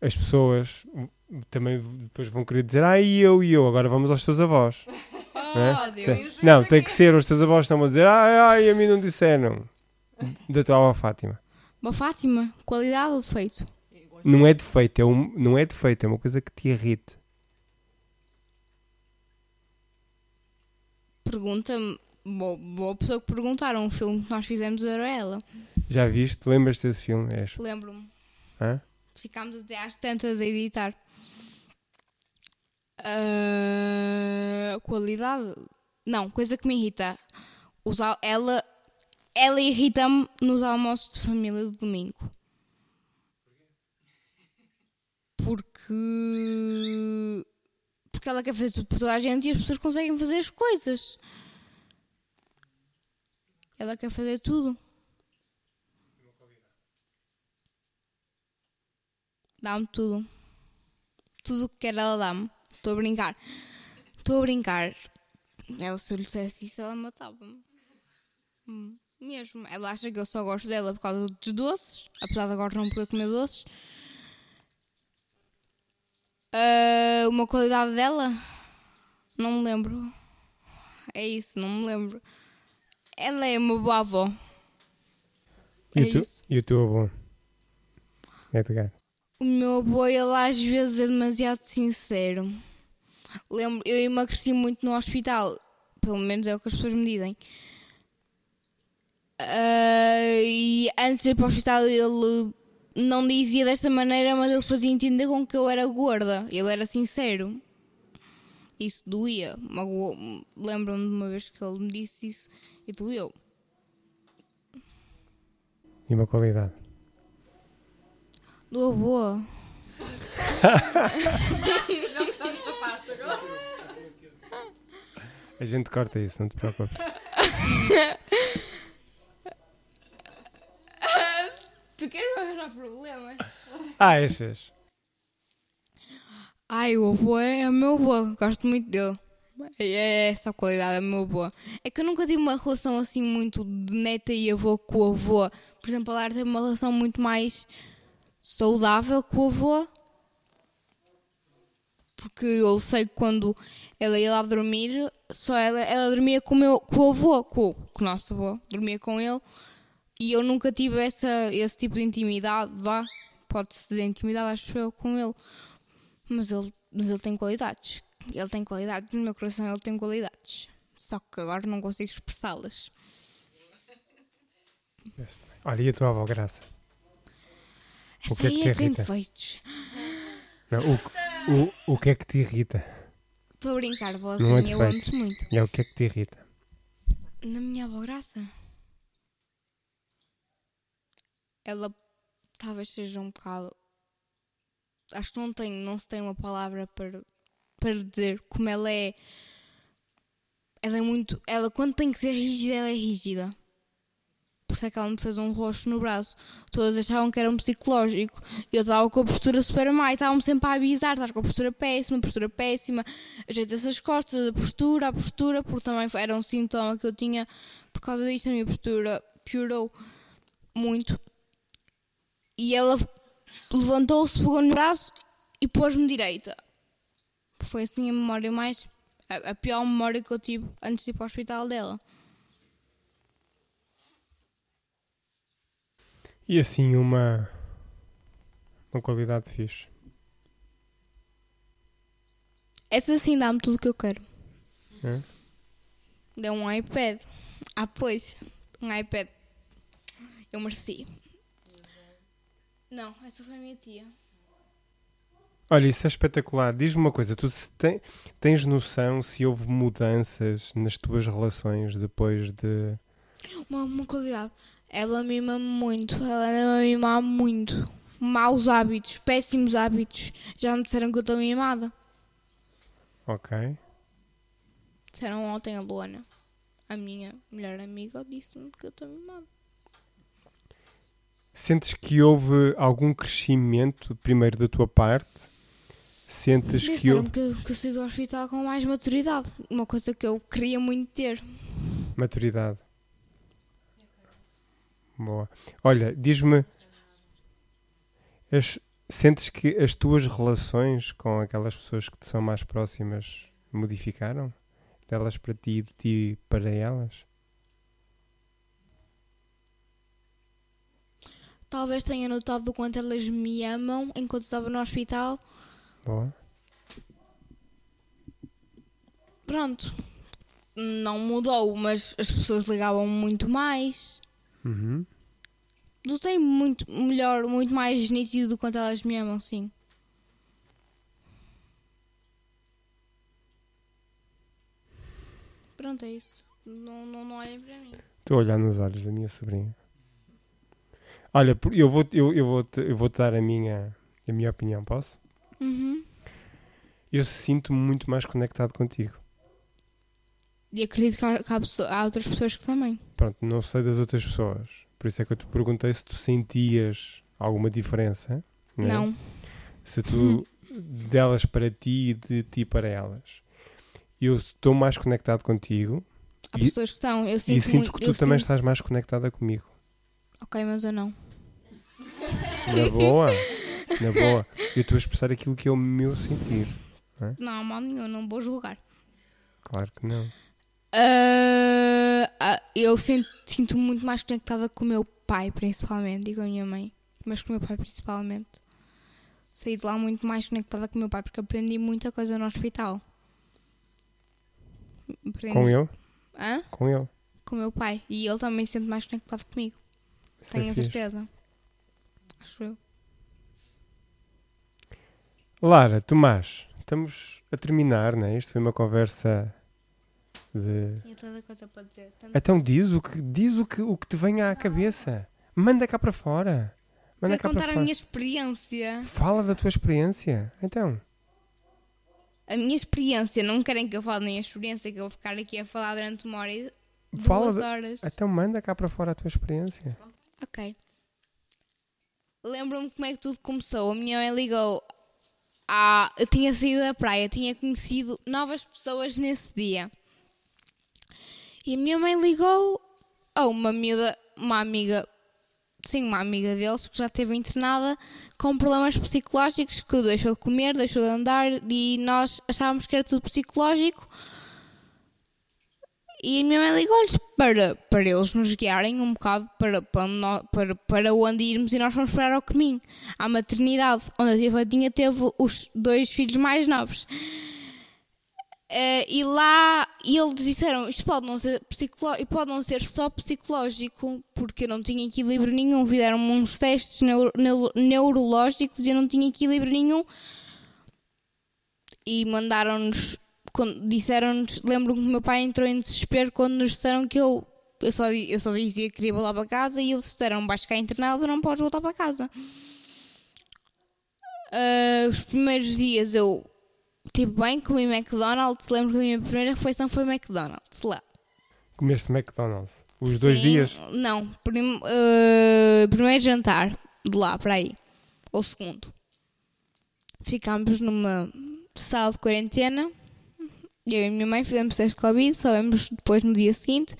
A: As pessoas também depois vão querer dizer ah, e eu, e eu, agora vamos aos teus avós.
E: Oh, Deus.
A: Tem- Não, tem que ser, os teus avós estão a dizer ai, ai, a mim não disseram. Da tua avó Fátima.
E: Boa Fátima, qualidade ou defeito?
A: Não é defeito, é um, não é defeito, é uma coisa que te irrite.
E: Pergunta-me. Boa, boa pessoa que perguntaram. O filme que nós fizemos era ela.
A: Já viste? Lembras-te desse filme? És...
E: Lembro-me.
A: Hã?
E: Ficámos até às tantas a editar. Ah, qualidade? Não, coisa que me irrita. Os ela ela irrita-me nos almoços de família do domingo. Porque. Porque ela quer fazer tudo por toda a gente e as pessoas conseguem fazer as coisas. Ela quer fazer tudo. Dá-me tudo. Tudo o que quer ela dá-me. Estou a brincar. Estou a brincar. Ela, se eu lhe dissesse isso, ela matava-me. Hum, Mesmo. Ela acha que eu só gosto dela por causa dos doces. Apesar de agora não poder comer doces. Ah, uma qualidade dela? Não me lembro. É isso, não me lembro. Ela é uma boa avó.
A: E,
E: É
A: o teu,
E: isso.
A: e o teu avô? Edgar.
E: O meu avô, ele às vezes é demasiado sincero. Lembro, eu emagreci muito no hospital. Pelo menos é o que as pessoas me dizem. Ah, e antes de ir para o hospital, ele não dizia desta maneira, mas ele fazia entender com que eu era gorda. Ele era sincero. Isso doía. Lembro-me de uma vez que ele me disse isso e doeu.
A: E uma qualidade?
E: Do avô.
A: A gente corta isso, não te preocupes.
E: tu queres arranjar problemas?
A: Ah, estes.
E: Ai, o avô é o meu avô, gosto muito dele. É essa a qualidade, é o meu avô. É que eu nunca tive uma relação assim muito de neta e avô com o avô. Por exemplo, a Lara teve uma relação muito mais saudável com o avô. Porque eu sei que quando ela ia lá dormir, só ela, ela dormia com o, meu, com o avô, com, com o nosso avô, dormia com ele. E eu nunca tive essa, esse tipo de intimidade, vá, pode-se dizer intimidade, acho eu, com ele. Mas ele, mas ele tem qualidades. Ele tem qualidades, no meu coração ele tem qualidades. Só que agora não consigo expressá-las.
A: Olha, e a tua avó, Graça?
E: O que é que te irrita?
A: Não, o, o, o que é que te irrita?
E: Estou a brincar, não é eu amo-te muito.
A: É o que é que te irrita?
E: Na minha avó Graça. Ela talvez seja um bocado acho que não tem, não se tem uma palavra para, para dizer como ela é. Ela é muito. Ela, quando tem que ser rígida, ela é rígida. Por isso é que ela me fez um rosto no braço. Todas achavam que era um psicológico. Eu estava com a postura super má e estavam-me sempre a avisar: estás com a postura péssima, postura péssima, ajeita-se as costas, a postura, a postura, porque também era um sintoma que eu tinha por causa disto. A minha postura piorou muito. E ela levantou-se, pegou no braço e pôs-me direita. Foi assim a memória mais. A, pior memória que eu tive antes de ir para o hospital dela.
A: E assim uma. Uma qualidade fixe.
E: Essa assim dá-me tudo o que eu quero.
A: É?
E: Deu um iPad. Ah, pois. Um iPad. Eu mereci. Não, essa foi a minha tia.
A: Olha, isso é espetacular. Diz-me uma coisa, tu tem, tens noção se houve mudanças nas tuas relações depois de.
E: Uma, uma qualidade. Ela mima muito, ela anda a mimar muito. Maus hábitos, péssimos hábitos. Já me disseram que eu estou mimada.
A: Ok.
E: Disseram ontem a Luana, a minha melhor amiga, disse-me que eu estou mimada.
A: Sentes que houve algum crescimento, primeiro da tua parte? Sentes que houve.
E: Que, que eu saí do hospital com mais maturidade. Uma coisa que eu queria muito ter.
A: Maturidade. Boa. Olha, diz-me. Sentes que as tuas relações com aquelas pessoas que te são mais próximas modificaram? Delas para ti e de ti para elas?
E: Talvez tenha notado o quanto elas me amam enquanto estava no hospital.
A: Boa.
E: Pronto. Não mudou, mas as pessoas ligavam muito mais.
A: Uhum.
E: Notei muito melhor, muito mais nítido do quanto elas me amam, sim. Pronto, é isso. Não, não, não olhem para mim.
A: Estou a olhar nos olhos da minha sobrinha. Olha, eu vou, eu, eu vou, -te, eu vou -te dar a minha, a minha opinião, posso?
E: Uhum.
A: Eu sinto-me muito mais conectado contigo.
E: E acredito que há, que há, pessoa, há, outras pessoas que também.
A: Pronto, não sei das outras pessoas. Por isso é que eu te perguntei se tu sentias alguma diferença. Né?
E: Não.
A: Se tu, delas para ti e de ti para elas. Eu estou mais conectado contigo.
E: Há e, pessoas que estão. Eu sinto
A: e sinto muito, que tu também sinto... estás mais conectada comigo.
E: Ok, mas eu não.
A: Na boa, na boa. Eu estou a expressar aquilo que é o meu sentir. Não, é?
E: não mal nenhum, não vou julgar.
A: Claro que não.
E: Uh, eu sinto, sinto muito mais conectada com o meu pai, principalmente, e com a minha mãe. Mas com o meu pai, principalmente. Saí de lá muito mais conectada com o meu pai, porque aprendi muita coisa no hospital.
A: Aprendi. Com ele?
E: Hã?
A: Com ele.
E: Com o meu pai. E ele também se sente mais conectado comigo. Isso Tenho é a certeza. Acho eu.
A: Lara, Tomás, estamos a terminar, não é? Isto foi uma conversa de.
E: Tinha tanta coisa para dizer.
A: Então diz o que, diz o que, o que te venha à cabeça. Manda cá para fora. Manda
E: Quero
A: cá
E: contar
A: para
E: a
A: fora.
E: minha experiência.
A: Fala da tua experiência. Então.
E: a minha experiência. Não querem que eu fale nem a experiência, que eu vou ficar aqui a falar durante uma hora e
A: Fala
E: duas
A: de-
E: horas.
A: Então manda cá para fora a tua experiência.
E: Ok. Lembro-me como é que tudo começou. A minha mãe ligou. À... Eu tinha saído da praia, tinha conhecido novas pessoas nesse dia. E a minha mãe ligou a uma miúda, uma amiga, sim, uma amiga deles que já esteve internada com problemas psicológicos, que deixou de comer, deixou de andar e nós achávamos que era tudo psicológico. E a minha mãe ligou-lhes para, para eles nos guiarem um bocado para, para, para, para onde irmos e nós fomos parar ao caminho, à maternidade, onde a tia Vadinha teve os dois filhos mais novos. Eh, e lá e eles disseram isto pode não ser pode não ser só psicológico porque eu não tinha equilíbrio nenhum fizeram-me uns testes neuro- neuro- neurológicos e eu não tinha equilíbrio nenhum e mandaram-nos disseram-nos, lembro-me que o meu pai entrou em desespero quando nos disseram que eu eu só, eu só dizia que queria voltar para casa e eles disseram, vais ficar internado, não podes voltar para casa. Ah, os primeiros dias eu estive bem, comi McDonald's, lembro que a minha primeira refeição foi McDonald's lá.
A: Comeste McDonald's. Os dois
E: Sim,
A: dias.
E: Não, prim- ah, primeiro jantar de lá para aí, ou segundo. Ficámos numa sala de quarentena. Eu e a minha mãe fizemos teste de Covid, sabemos depois no dia seguinte.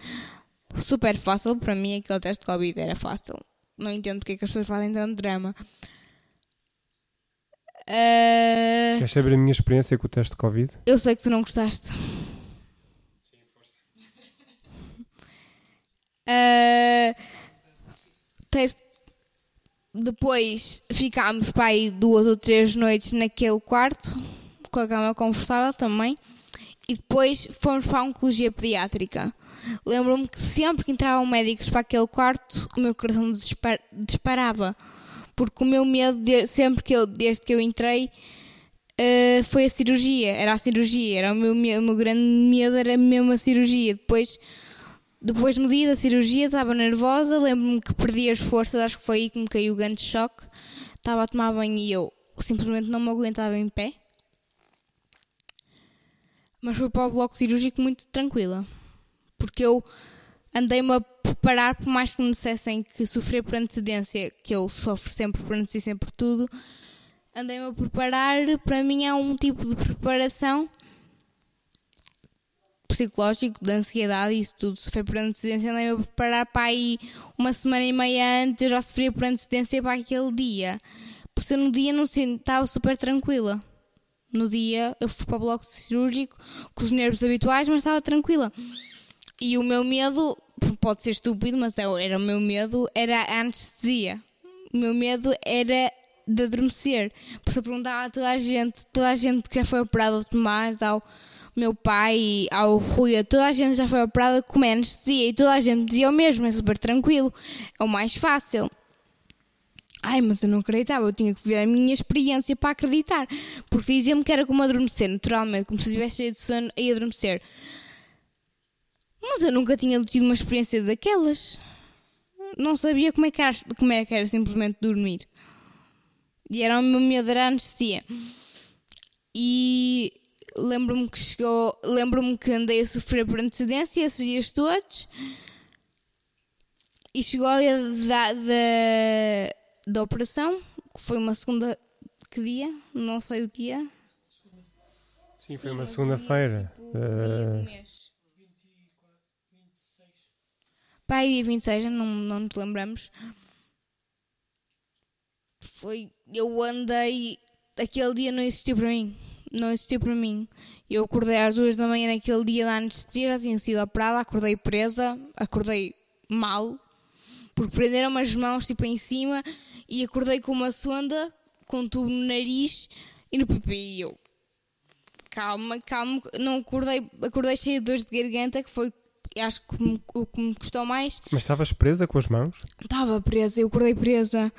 E: Super fácil, para mim aquele teste de Covid era fácil. Não entendo porque é que as pessoas fazem tanto drama. Ah,
A: Queres saber a minha experiência com o teste de Covid?
E: eu sei que tu não gostaste. Ah, teste- Depois ficámos para aí duas ou três noites naquele quarto, com a cama confortável também. E depois fomos para a oncologia pediátrica. Lembro-me que sempre que entravam médicos para aquele quarto, o meu coração desesper- disparava. Porque o meu medo, de- sempre que eu, desde que eu entrei, Uh, foi a cirurgia, era a cirurgia, era o meu, me- o meu grande medo, era mesmo a cirurgia. Depois, depois no dia da cirurgia, estava nervosa, lembro-me que perdi as forças, acho que foi aí que me caiu o grande choque. Estava a tomar banho e eu simplesmente não me aguentava em pé. Mas fui para o bloco cirúrgico muito tranquila, porque eu andei-me a preparar, por mais que me dissessem que sofrer por antecedência, que eu sofro sempre por antecedência por tudo, andei-me a preparar. Para mim é um tipo de preparação psicológico, de ansiedade e isso tudo. Sofrer por antecedência, andei-me a preparar para aí uma semana e meia antes. Eu já sofria por antecedência para aquele dia. Por ser no dia não estava super tranquila. No dia eu fui para o bloco cirúrgico com os nervos habituais, mas estava tranquila. E o meu medo, pode ser estúpido, mas é- era o meu medo, era a anestesia. O meu medo era de adormecer. Por isso eu perguntava a toda a gente, toda a gente que já foi operada, ao Tomás, ao meu pai, ao Rui, a toda a gente já foi operada com anestesia e toda a gente dizia o mesmo, é super tranquilo, é o mais fácil. Ai, mas eu não acreditava, eu tinha que ver a minha experiência para acreditar. Porque diziam-me que era como adormecer, naturalmente, como se eu estivesse cheio de sono e adormecer. Mas eu nunca tinha tido uma experiência daquelas. Não sabia como é que era, como é que era simplesmente dormir. E era o meu medo, era a anestesia. E lembro-me que chegou. Lembro-me que andei a sofrer por antecedência esses dias todos. E chegou a dia da, da, da operação, que foi uma segunda. Que dia? Não sei o dia.
A: Sim, foi uma segunda-feira. Eh,
E: mês. Pai, dia 26, não, não nos lembramos. Foi. Eu andei. Aquele dia não existiu para mim. Não existiu para mim. Eu acordei às duas da manhã naquele dia da anestesia, já tinha sido operada, acordei presa, acordei mal, porque prenderam as mãos tipo em cima e acordei com uma sonda, com um tubo no nariz e no pipi. E eu, calma, calma, não acordei, acordei cheio de dores de garganta, que foi, acho que me- o que me custou mais.
A: mas estavas presa com as mãos?
E: Estava presa, eu acordei presa.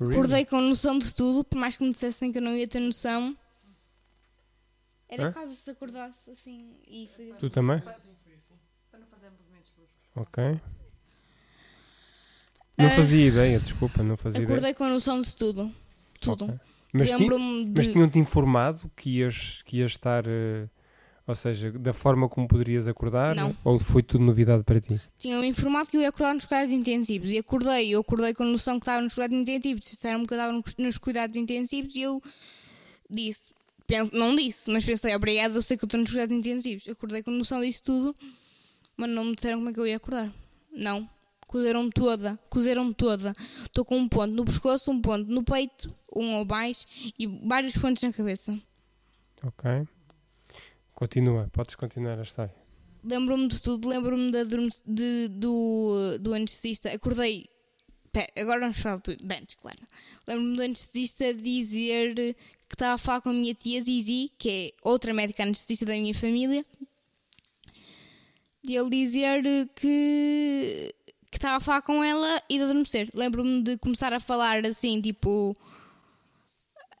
A: Really?
E: Acordei com noção de tudo, por mais que me dissessem que eu não ia ter noção. Era
A: Hã?
E: caso se acordasse assim e foi.
A: Tu também? Ok. Não
E: Ah.
A: fazia ideia, desculpa, não fazia ideia.
E: Acordei com noção de tudo. Tudo.
A: Ok. Mas, ti, de... mas tinham-te informado que ias, que ias estar. Uh, ou seja, da forma como poderias acordar?
E: Não.
A: Ou foi tudo novidade para ti?
E: Tinham-me informado que eu ia acordar nos cuidados intensivos. E acordei. Eu acordei com a noção que estava nos cuidados intensivos. Disseram-me que eu estava nos cuidados intensivos e eu disse. Penso, não disse, mas pensei, obrigada, eu sei que eu estou nos cuidados intensivos. Acordei com a noção disso tudo, mas não me disseram como é que eu ia acordar. Não. Cozeram-me toda, cozeram-me toda. Estou com um ponto no pescoço, um ponto no peito, um ou mais e vários pontos na cabeça.
A: Ok. Continua, podes continuar a história.
E: Lembro-me de tudo, lembro-me de, de, do, do anestesista. Acordei. Pé, agora vamos falar de antes, claro. Lembro-me do anestesista dizer que estava a falar com a minha tia Zizi, que é outra médica anestesista da minha família, e ele dizer que que estava a falar com ela e de adormecer. Lembro-me de começar a falar assim, tipo,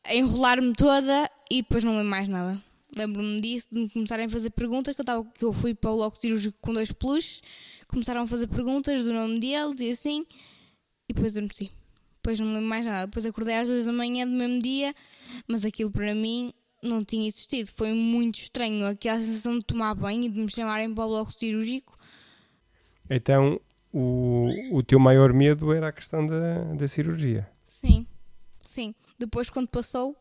E: a enrolar-me toda e depois não lembro mais nada. Lembro-me disso, de me começarem a fazer perguntas, que eu, tava, que eu fui para o bloco cirúrgico com dois plus, começaram a fazer perguntas do nome deles e assim, e depois adormeci. Depois não me lembro mais nada. Depois acordei às duas da manhã do mesmo dia, mas aquilo para mim não tinha existido. Foi muito estranho, aquela sensação de tomar banho e de me chamarem para o bloco cirúrgico.
A: Então, o, o teu maior medo era a questão da, da cirurgia.
E: Sim, sim. Depois, quando passou,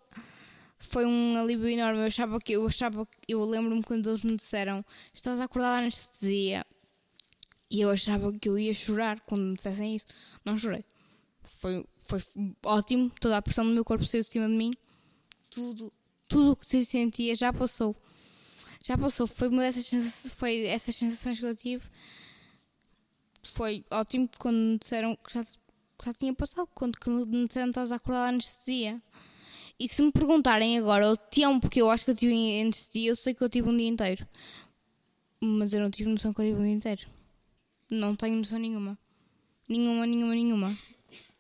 E: foi um alívio enorme. Eu achava que eu achava eu lembro-me quando eles me disseram estás a acordar da anestesia e eu achava que eu ia chorar quando me dissessem isso. Não chorei. Foi, foi ótimo. Toda a pressão do meu corpo saiu de cima de mim. Tudo, tudo o que se sentia já passou. Já passou. Foi uma dessas foi essas sensações que eu tive foi ótimo quando me disseram que já, que já tinha passado, quando me disseram que estás a acordar a anestesia. E se me perguntarem agora o tempo porque eu acho que eu tive anestesia, eu sei que eu tive um dia inteiro. Mas eu não tive noção que eu tive um dia inteiro. Não tenho noção nenhuma. Nenhuma, nenhuma, nenhuma.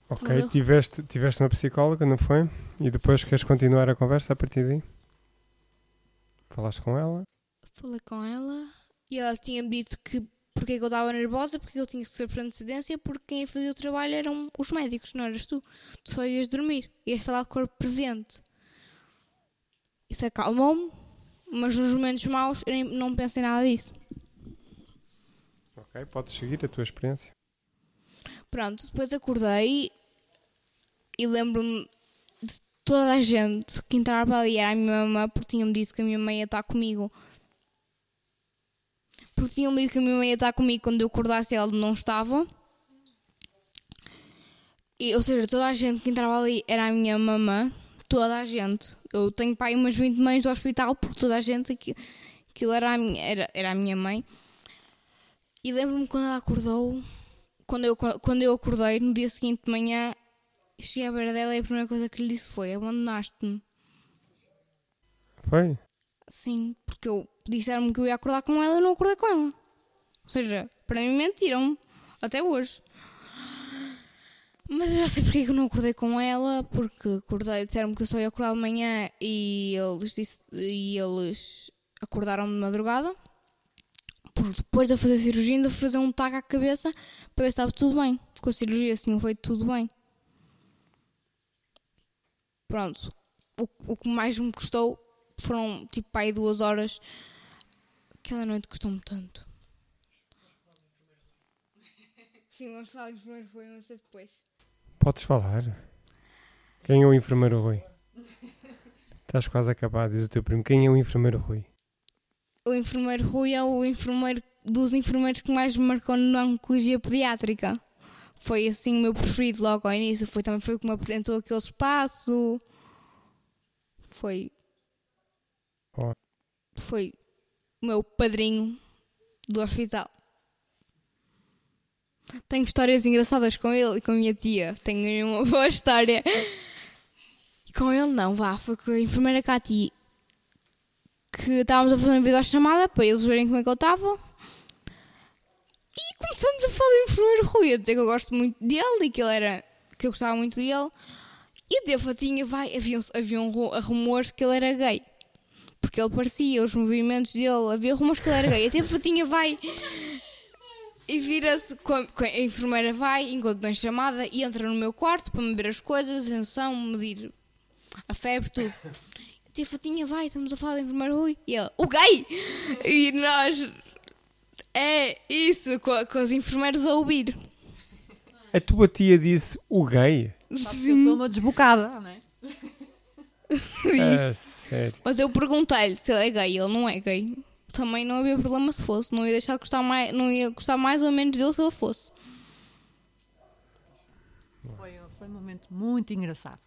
A: Ok, tiveste, tiveste uma psicóloga, não foi? E depois queres continuar a conversa a partir daí? Falaste com ela?
E: Falei com ela e ela tinha-me dito que porque é que eu estava nervosa, porque eu tinha que sofrer por antecedência, porque quem ia fazer o trabalho eram os médicos, não eras tu. Tu só ias dormir, ias estar lá de corpo presente. Isso acalmou-me, mas nos momentos maus eu não pensei nada disso.
A: Ok, podes seguir a tua experiência.
E: Pronto, depois acordei e lembro-me de toda a gente que entrava ali era a minha mamãe, porque tinha-me dito que a minha mãe ia estar comigo porque tinham dito que a minha mãe ia estar comigo quando eu acordasse e ela não estava. E, ou seja, toda a gente que entrava ali era a minha mamã, toda a gente. Eu tenho pai umas 20 mães do hospital, porque toda a gente, aquilo, aquilo era, a minha, era, era a minha mãe. E lembro-me quando ela acordou, quando eu, quando eu acordei, no dia seguinte de manhã, cheguei à beira dela e a primeira coisa que lhe disse foi: Abandonaste-me.
A: Foi?
E: Sim, porque eu disseram-me que eu ia acordar com ela e não acordei com ela. Ou seja, para mim mentiram até hoje. Mas eu já sei porque é eu não acordei com ela, porque acordei, disseram-me que eu só ia acordar amanhã e eles, disse, e eles acordaram de madrugada. Porque depois de eu fazer a cirurgia, ainda fui fazer um tag à cabeça para ver se estava tudo bem. Com a cirurgia, assim, foi tudo bem. Pronto. O, o que mais me custou foram tipo aí duas horas. Aquela noite custou-me tanto. Sim, vamos falar do enfermeiro Rui, não sei depois.
A: Podes falar. Quem é o enfermeiro Rui? Estás quase acabado, diz o teu primo. Quem é o enfermeiro Rui?
E: O enfermeiro Rui é o enfermeiro dos enfermeiros que mais me marcou na oncologia pediátrica. Foi assim o meu preferido logo ao início. Foi também foi como apresentou aquele espaço. Foi foi o meu padrinho do hospital. Tenho histórias engraçadas com ele e com a minha tia. Tenho uma boa história. Com ele não, vá, foi com a enfermeira Cati que estávamos a fazer uma videochamada para eles verem como é que eu estava. E começamos a falar do enfermeiro Rui, a dizer que eu gosto muito dele e que ele era. que eu gostava muito dele. E de fatinha vai, havia, havia um, rumores que ele era gay porque ele parecia, os movimentos dele, havia rumores que ele era gay. Até a fatinha vai e vira-se, a enfermeira vai, enquanto não chamada, e entra no meu quarto para me ver as coisas, atenção, medir a febre, tudo. Eu tive tinha, vai, estamos a falar de enfermeiro Rui. E ele, o gay! E nós, é isso, com, com os enfermeiros a ouvir.
A: A tua tia disse o gay?
C: Sabe eu sou uma desbocada, não é?
A: Ah, sério.
E: Mas eu perguntei-lhe se ele é gay, ele não é gay. Também não havia problema se fosse, não ia deixar de gostar mais, não ia gostar mais ou menos dele se ele fosse.
C: Foi, foi um momento muito engraçado.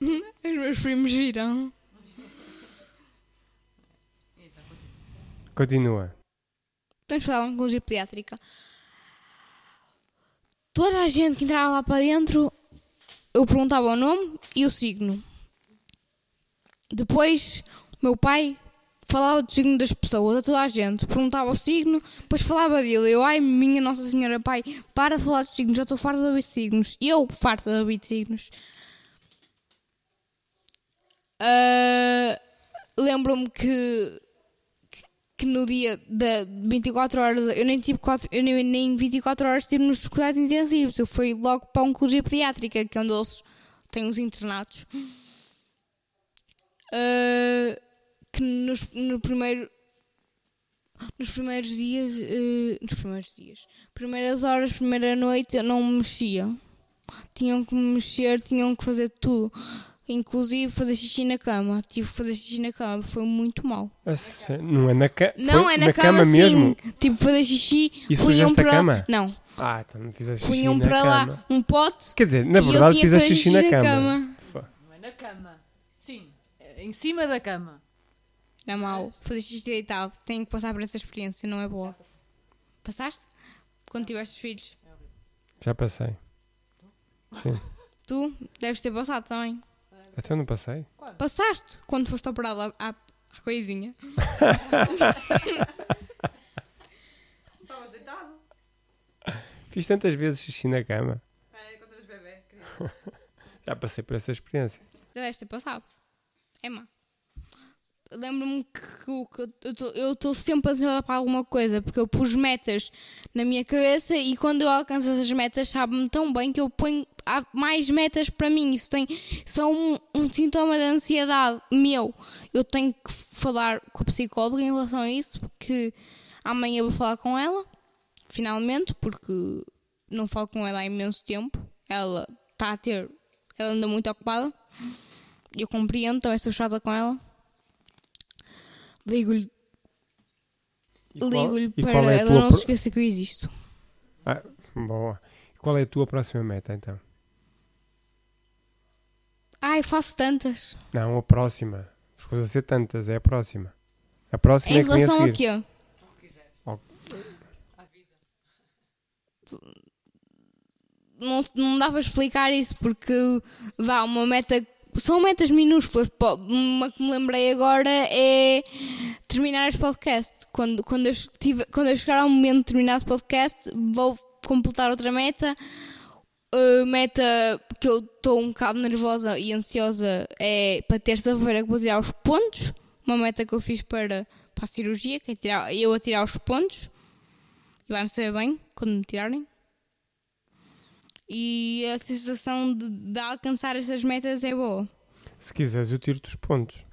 E: Os meus primos viram.
A: Continua.
E: Vamos falar de oncologia pediátrica. Toda a gente que entrava lá para dentro, eu perguntava o nome e o signo. Depois, o meu pai falava do signo das pessoas, a toda a gente. Perguntava o signo, depois falava dele. Eu, ai, minha Nossa Senhora, pai, para de falar dos signos, já estou farta de ouvir signos. Eu, farta de ouvir signos. Uh, Lembro-me que, que no dia da 24 horas, eu nem tive 4, eu nem, nem 24 horas estive nos cuidados intensivos. Eu fui logo para a oncologia pediátrica, que é onde eles têm os internatos. Uh, que nos, no primeiro, nos primeiros dias, uh, nos primeiros dias, primeiras horas, primeira noite, eu não me mexia. Tinham que me mexer, tinham que fazer tudo. Inclusive fazer xixi na cama. Tive que fazer xixi na cama, foi muito mal.
A: Não é na, ca...
E: não é na, na cama, cama mesmo? Tipo, fazer xixi.
A: E punham para...
E: cama? Não.
A: Ah, então não fizeste
E: xixi punham
A: na
E: para
A: cama.
E: lá um pote.
A: Quer dizer, na verdade fizeste xixi, xixi na, cama. cama.
C: Não é na cama. Sim, é em cima da cama.
E: Não é mau. Fazer xixi deitado. Tenho que passar por essa experiência, não é boa. Passaste? Quando tiveste filhos?
A: Já passei. Sim.
E: Tu deves ter passado também.
A: Até eu não passei?
E: Quando? Passaste quando foste operado à, à, à coisinha.
C: Estavas deitado?
A: Fiz tantas vezes xixi na cama.
C: É, quando eras bebê.
A: Já passei por essa experiência.
E: Já deves ter passado. É má. Lembro-me que, eu estou sempre ansiosa para alguma coisa, porque eu pus metas na minha cabeça e quando eu alcanço essas metas, sabe-me tão bem que eu ponho mais metas para mim. Isso tem são um, um, sintoma de ansiedade meu. Eu tenho que falar com a psicóloga em relação a isso, porque amanhã vou falar com ela, finalmente, porque não falo com ela há imenso tempo. Ela está a ter, ela anda muito ocupada. Eu compreendo, também sou chata com ela. Ligo-lhe. Ligo-lhe para é ela não se esquecer que eu existo.
A: Ah, boa. E qual é a tua próxima meta então?
E: Ai, faço tantas.
A: Não, a próxima. As coisas a ser tantas, é a próxima. A próxima
E: em
A: é que vem a
E: relação a quê?
A: Oh.
E: Não, não dá para explicar isso porque vá, uma meta são metas minúsculas. Uma que me lembrei agora é terminar este podcast. Quando, quando, eu, tive, quando eu chegar ao momento de terminar este podcast, vou completar outra meta. Uh, meta que eu estou um bocado nervosa e ansiosa é para terça-feira que vou tirar os pontos. Uma meta que eu fiz para, para a cirurgia, que é tirar, eu a tirar os pontos. E vai-me saber bem quando me tirarem. E a sensação de, de alcançar essas metas é boa.
A: Se quiseres, eu tiro-te os pontos.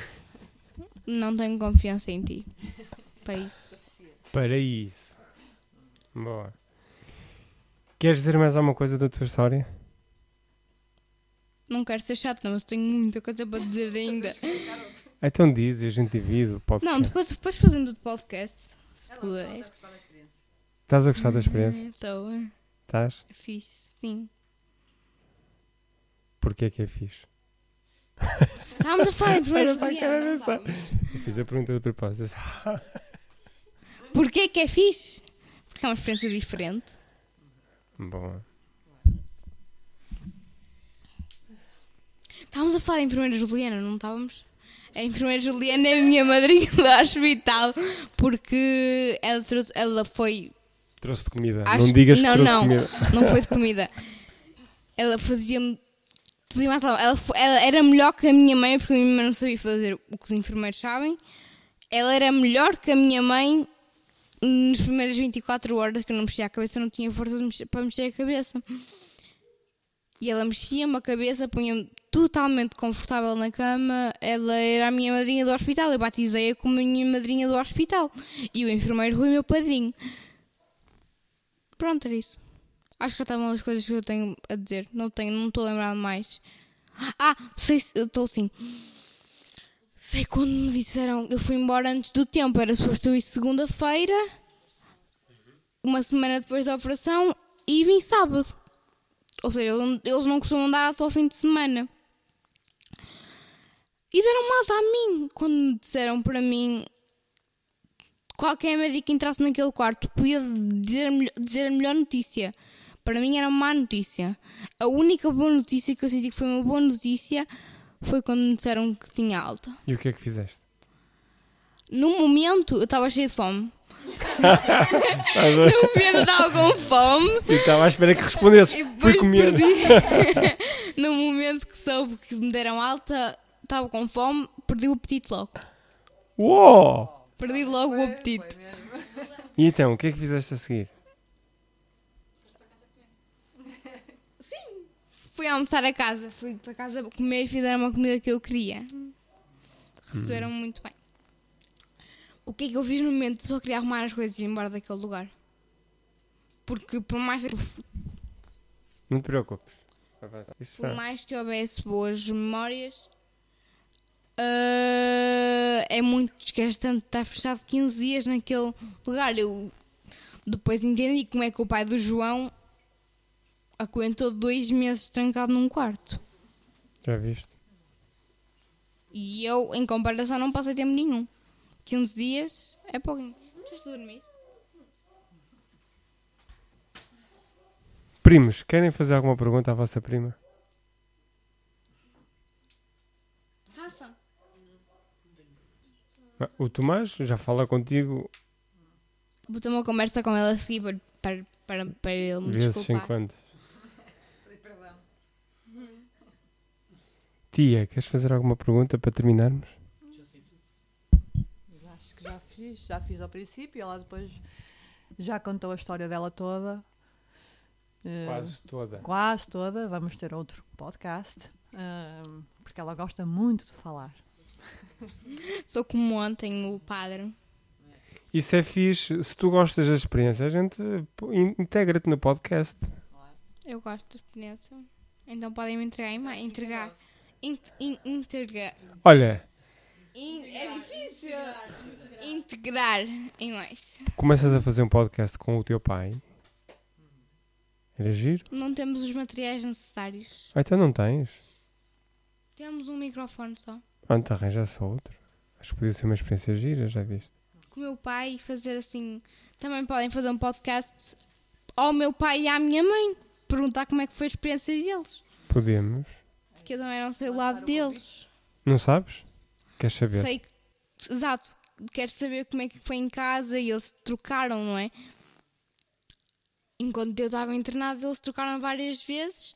E: Não tenho confiança em ti. Para isso.
A: Para isso. Boa. Queres dizer mais alguma coisa da tua história?
E: Não quero ser chata, mas tenho muita coisa para dizer ainda.
A: Então diz, a gente divide o podcast.
E: Não, depois, depois fazendo o podcast. Se puder.
A: Estás a gostar da experiência?
E: Estou.
A: Estás?
E: É fixe, sim.
A: Porquê que é fixe?
E: Estávamos a falar em primeiro lugar.
A: Eu fiz a pergunta de propósito.
E: Porquê que é fixe? Porque é uma experiência diferente.
A: Bom.
E: Estávamos a falar em enfermeira Juliana, não estávamos? A enfermeira Juliana é a minha madrinha do hospital porque ela, ela foi.
A: Trouxe de comida. Acho... Não digas
E: não,
A: que trouxe
E: não,
A: comida.
E: Não foi de comida. Ela fazia-me tudo e mais ela, ela era melhor que a minha mãe porque a minha mãe não sabia fazer o que os enfermeiros sabem. Ela era melhor que a minha mãe nas primeiras 24 horas que eu não mexia a cabeça, não tinha força mexer, para mexer a cabeça. E ela mexia-me a cabeça, punha-me totalmente confortável na cama. Ela era a minha madrinha do hospital. Eu batizei-a como a minha madrinha do hospital. E o enfermeiro foi o meu padrinho. Pronto, era isso. Acho que já estavam as coisas que eu tenho a dizer. Não tenho, não estou a lembrar mais. Ah, sei, estou sim. Sei quando me disseram, eu fui embora antes do tempo, era suposto eu ir segunda-feira, uma semana depois da operação, e vim sábado. Ou seja, eles não costumam dar até ao fim de semana. E deram mal a mim quando me disseram para mim qualquer médico que entrasse naquele quarto podia dizer, dizer a melhor notícia. Para mim era uma má notícia. A única boa notícia que eu senti que foi uma boa notícia foi quando me disseram que tinha alta.
A: E o que é que fizeste?
E: No momento eu estava cheia de fome. no momento estava com fome.
A: E estava à espera que respondesse. Fui comer.
E: no momento que soube que me deram alta, estava com fome, perdi o apetite logo.
A: Uou!
E: Perdi logo foi, o apetite.
A: E então, o que é que fizeste a seguir?
E: Sim. Fui almoçar a casa, fui para casa comer e fizeram uma comida que eu queria. Receberam hum. muito bem. O que é que eu fiz no momento? Só queria arrumar as coisas e ir embora daquele lugar. Porque por mais que.
A: Não te preocupes.
E: Por mais que houvesse boas memórias, uh, é muito desgastante estar fechado 15 dias naquele lugar. Eu depois entendi como é que o pai do João aguentou dois meses trancado num quarto.
A: Já viste?
E: E eu, em comparação, não passei tempo nenhum. 15 dias é pouquinho. Estás a dormir?
A: Primos, querem fazer alguma pergunta à vossa prima?
E: Façam.
A: Ah, o Tomás já fala contigo.
E: Vou ter uma conversa com ela a seguir para, para, para, para ele me
A: Vezes desculpar. quando. Tia, queres fazer alguma pergunta para terminarmos?
C: já fiz, já fiz ao princípio, ela depois já contou a história dela toda.
A: Eh, quase toda.
C: Quase toda. Vamos ter outro podcast, uh, porque ela gosta muito de falar.
E: Sou como ontem o padre.
A: Isso é fixe. Se tu gostas da experiência, a gente integra-te no podcast.
E: Eu gosto da experiência. Então podem me entregar. Entregar. Entregar.
A: Olha,
E: é difícil integrar em mais.
A: Começas a fazer um podcast com o teu pai. Era giro?
E: Não temos os materiais necessários.
A: Ah, então não tens?
E: Temos um microfone só.
A: Ah, então arranja só outro. Acho que podia ser uma experiência gira, já viste?
E: Com o meu pai fazer assim. Também podem fazer um podcast ao meu pai e à minha mãe. Perguntar como é que foi a experiência deles.
A: Podemos.
E: Que eu também não sei o lado deles.
A: Não sabes? Queres saber?
E: Sei, exato. Quero saber como é que foi em casa e eles trocaram, não é? Enquanto eu estava internado, eles trocaram várias vezes.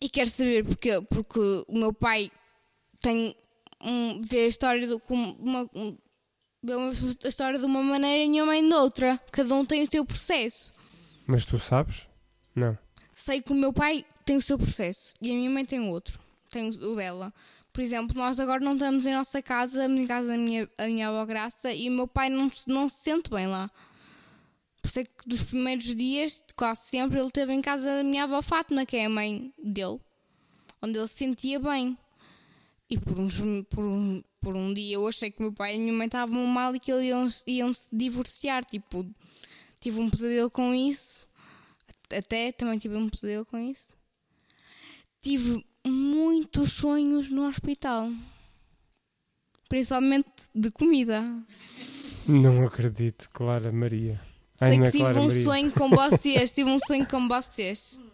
E: E quero saber porque, porque o meu pai tem um, vê a história com uma, um, a história de uma maneira e a minha mãe de outra. Cada um tem o seu processo.
A: Mas tu sabes? Não.
E: Sei que o meu pai tem o seu processo e a minha mãe tem outro. Tem o dela. Por exemplo, nós agora não estamos em nossa casa, em casa da minha, a minha avó Graça, e o meu pai não, não se sente bem lá. Por isso é que dos primeiros dias, quase sempre, ele esteve em casa da minha avó Fátima, que é a mãe dele, onde ele se sentia bem. E por, uns, por, um, por um dia eu achei que meu pai e minha mãe estavam mal e que eles iam, iam se divorciar. Tipo, tive um pesadelo com isso. Até também tive um pesadelo com isso. Tive muitos sonhos no hospital. Principalmente de comida.
A: Não acredito, Clara Maria.
E: Sei que tive Clara um Maria. sonho com vocês, tive um sonho com vocês.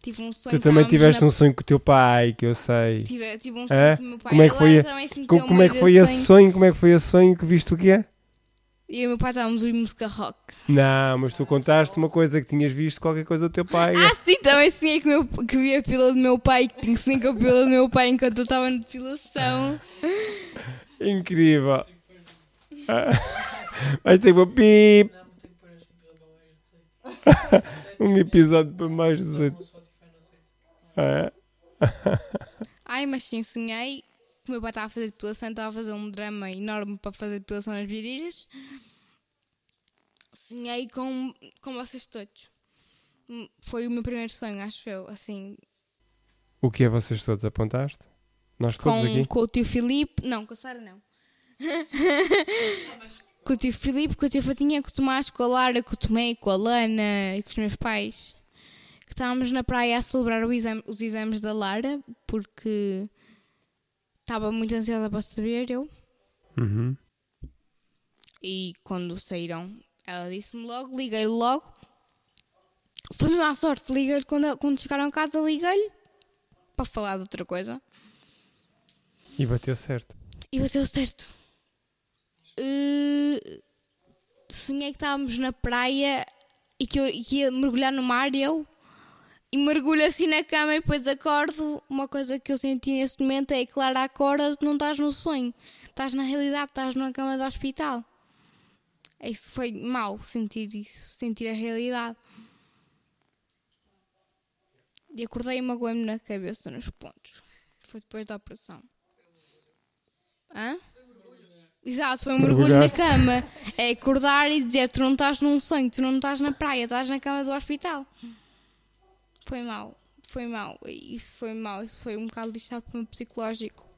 E: Tive um sonho
A: Tu também tiveste na... um sonho com o teu pai, que eu sei.
E: Tive, tive um sonho é? com o meu pai.
A: Como é que foi, a... como, como é que foi esse sonho? sonho? Como é que foi esse sonho que viste o que é?
E: E o meu pai estávamos a ouvir música rock.
A: Não, mas tu contaste uma coisa que tinhas visto qualquer coisa do teu pai.
E: Ah, sim, também sonhei que, meu, que vi a pila do meu pai, que tinha cinco a pila do meu pai enquanto eu estava na depilação.
A: Incrível. Mas tem uma pip. um episódio para mais 18. É.
E: Ai, mas sim, sonhei que o meu pai estava a fazer depilação, estava a fazer um drama enorme para fazer depilação nas virilhas. Sonhei com, com vocês todos. Hum, Foi o meu primeiro sonho, acho eu, assim,
A: O que é vocês todos apontaste? Nós todos
E: com,
A: aqui?
E: com o tio Filipe. Não, com a Sara não. com o tio Filipe, com a tia Fatinha, com o Tomás, com a Lara, com o Tomé, com a Lana e com os meus pais. Estávamos na praia a celebrar exame- os exames da Lara, porque estava muito ansiosa para saber eu.
A: Uhum.
E: E quando saíram, ela disse-me logo, liguei-lhe logo. Foi mesmo à sorte, liguei-lhe quando, quando chegaram a casa, liguei-lhe para falar de outra coisa.
A: E bateu certo.
E: E bateu certo. Uh, sonhei que estávamos na praia e que eu e que ia mergulhar no mar e eu e mergulho assim na cama e depois acordo. Uma coisa que eu senti nesse momento é claro, acorda, não estás no sonho, estás na realidade, estás numa cama do hospital. Isso foi mau sentir isso, sentir a realidade. E acordei e magoei-me na cabeça, nos pontos. Foi depois da operação. Hã? Exato, foi um mergulho na cama. É acordar e dizer: Tu não estás num sonho, tu não estás na praia, estás na cama do hospital. Foi mal, foi mal. Isso foi mal, isso foi um bocado lixado para o meu psicológico.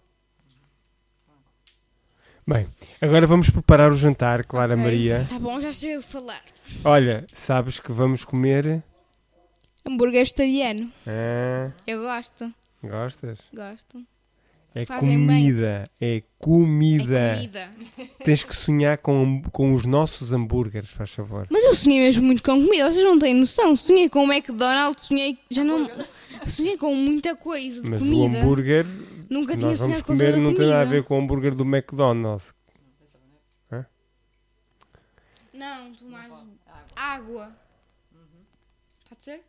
A: Bem, agora vamos preparar o jantar, Clara
E: Ok,
A: Maria.
E: Tá bom, já chego de falar.
A: Olha, sabes que vamos comer.
E: Hambúrguer vegetariano.
A: Ah,
E: Eu gosto,
A: gostas?
E: gosto.
A: É
E: Fazem
A: comida. É comida.
E: É comida.
A: Tens que sonhar com, com os nossos hambúrgueres, faz favor.
E: Mas eu sonhei mesmo muito com comida, vocês não têm noção. Sonhei com o McDonald's, sonhei. Já não. Sonhei com muita coisa de
A: Mas o
E: comida.
A: hambúrguer
E: Nunca tinha
A: nós vamos comer não tem nada a ver com o hambúrguer do McDonald's.
E: Não, Tomás. Água. Pode ser?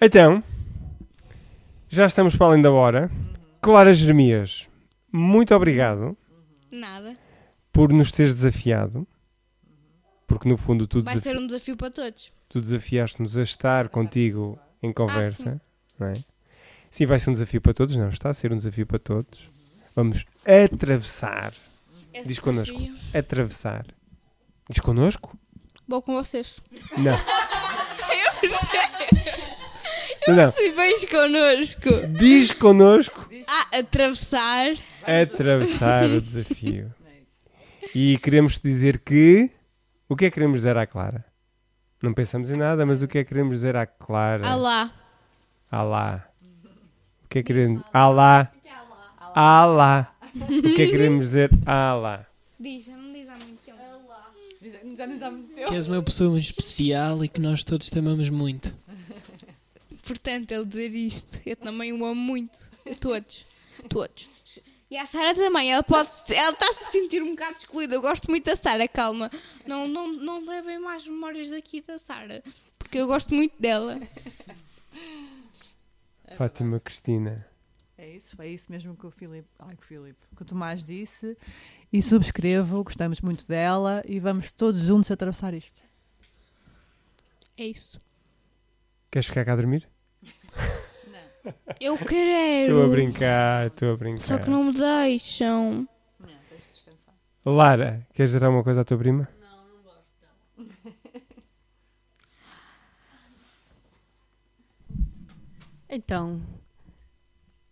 A: Então, já estamos para além da hora. Clara Jeremias, muito obrigado
E: Nada.
A: por nos teres desafiado. Porque no fundo tu,
E: Vai ser um desafio para todos.
A: tu desafiaste-nos a estar contigo em conversa. não é? Sim, vai ser um desafio para todos. Não, está a ser um desafio para todos. Vamos atravessar.
E: Esse
A: Diz connosco.
E: desafio.
A: Atravessar. Diz connosco?
E: Vou com vocês.
A: Não. Não, não.
E: Se vens connosco
A: Diz connosco
E: a atravessar.
A: atravessar o desafio. E queremos dizer que. O que é que queremos dizer à Clara? Não pensamos em nada, mas o que é que queremos dizer à Clara?
E: Alá.
A: Alá. O que é que queremos. Alá. Alá. O que é que queremos dizer? Alá.
E: Diz, já não diz há muito tempo.
C: Já nem já me
D: Que és uma pessoa muito especial e que nós todos te amamos muito.
E: Portanto, ele dizer isto, eu também o amo muito. Todos. Todos. E a Sara também, ela pode ela está a se sentir um bocado excluída. Eu gosto muito da Sara, calma. Não, não, não levem mais memórias daqui da Sara. Porque eu gosto muito dela.
A: Fátima Cristina.
C: É isso, foi isso mesmo que o Filipe, ai, que o Filipe, que o Tomás disse. E subscrevo, gostamos muito dela e vamos todos juntos atravessar isto.
E: É isso.
A: Queres ficar cá a dormir?
E: Eu quero.
A: Estou a brincar, estou a brincar.
E: Só que não me deixam.
A: Lara, queres dizer alguma coisa à tua prima?
G: Então,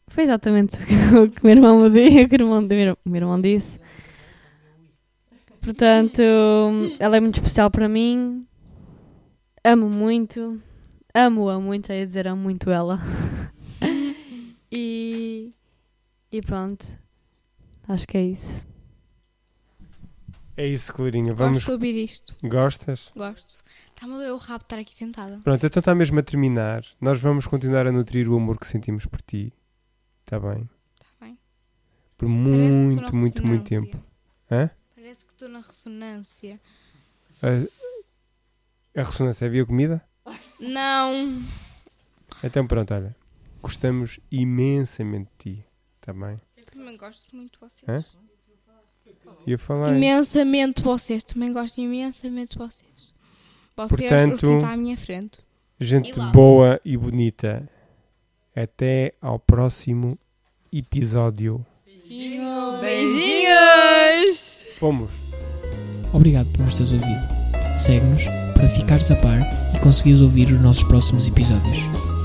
G: foi exatamente o que o meu irmão me disse, o que o irmão- o meu irmão disse. Portanto, ela é muito especial para mim. Amo muito. Amo-a muito, é dizer, amo muito ela. e, e pronto. Acho que é isso.
A: É isso, Clarinha. Vamos.
E: Gosto de ouvir isto.
A: Gostas?
E: Gosto. Está-me a doer o rabo estar aqui sentada.
A: Pronto, então está mesmo a terminar. Nós vamos continuar a nutrir o amor que sentimos por ti. Está bem?
E: Está bem?
A: Por
E: Parece
A: muito, muito, muito tempo. Hã?
E: Parece que estou na ressonância.
A: A, a ressonância havia comida?
E: Não.
A: Então pronto, olha. Gostamos imensamente de ti. Está bem?
E: Eu também gosto muito de vocês.
A: Hã? Ia falar.
E: Imensamente de vocês. Também gosto imensamente de vocês. Vocês,
A: Portanto-
E: que estão à minha frente.
A: Gente
E: E
A: boa e bonita. Até ao próximo episódio.
C: Beijinhos!
A: Fomos!
D: Obrigado por nos teres ouvido. Segue-nos para ficares a par e conseguires ouvir os nossos próximos episódios.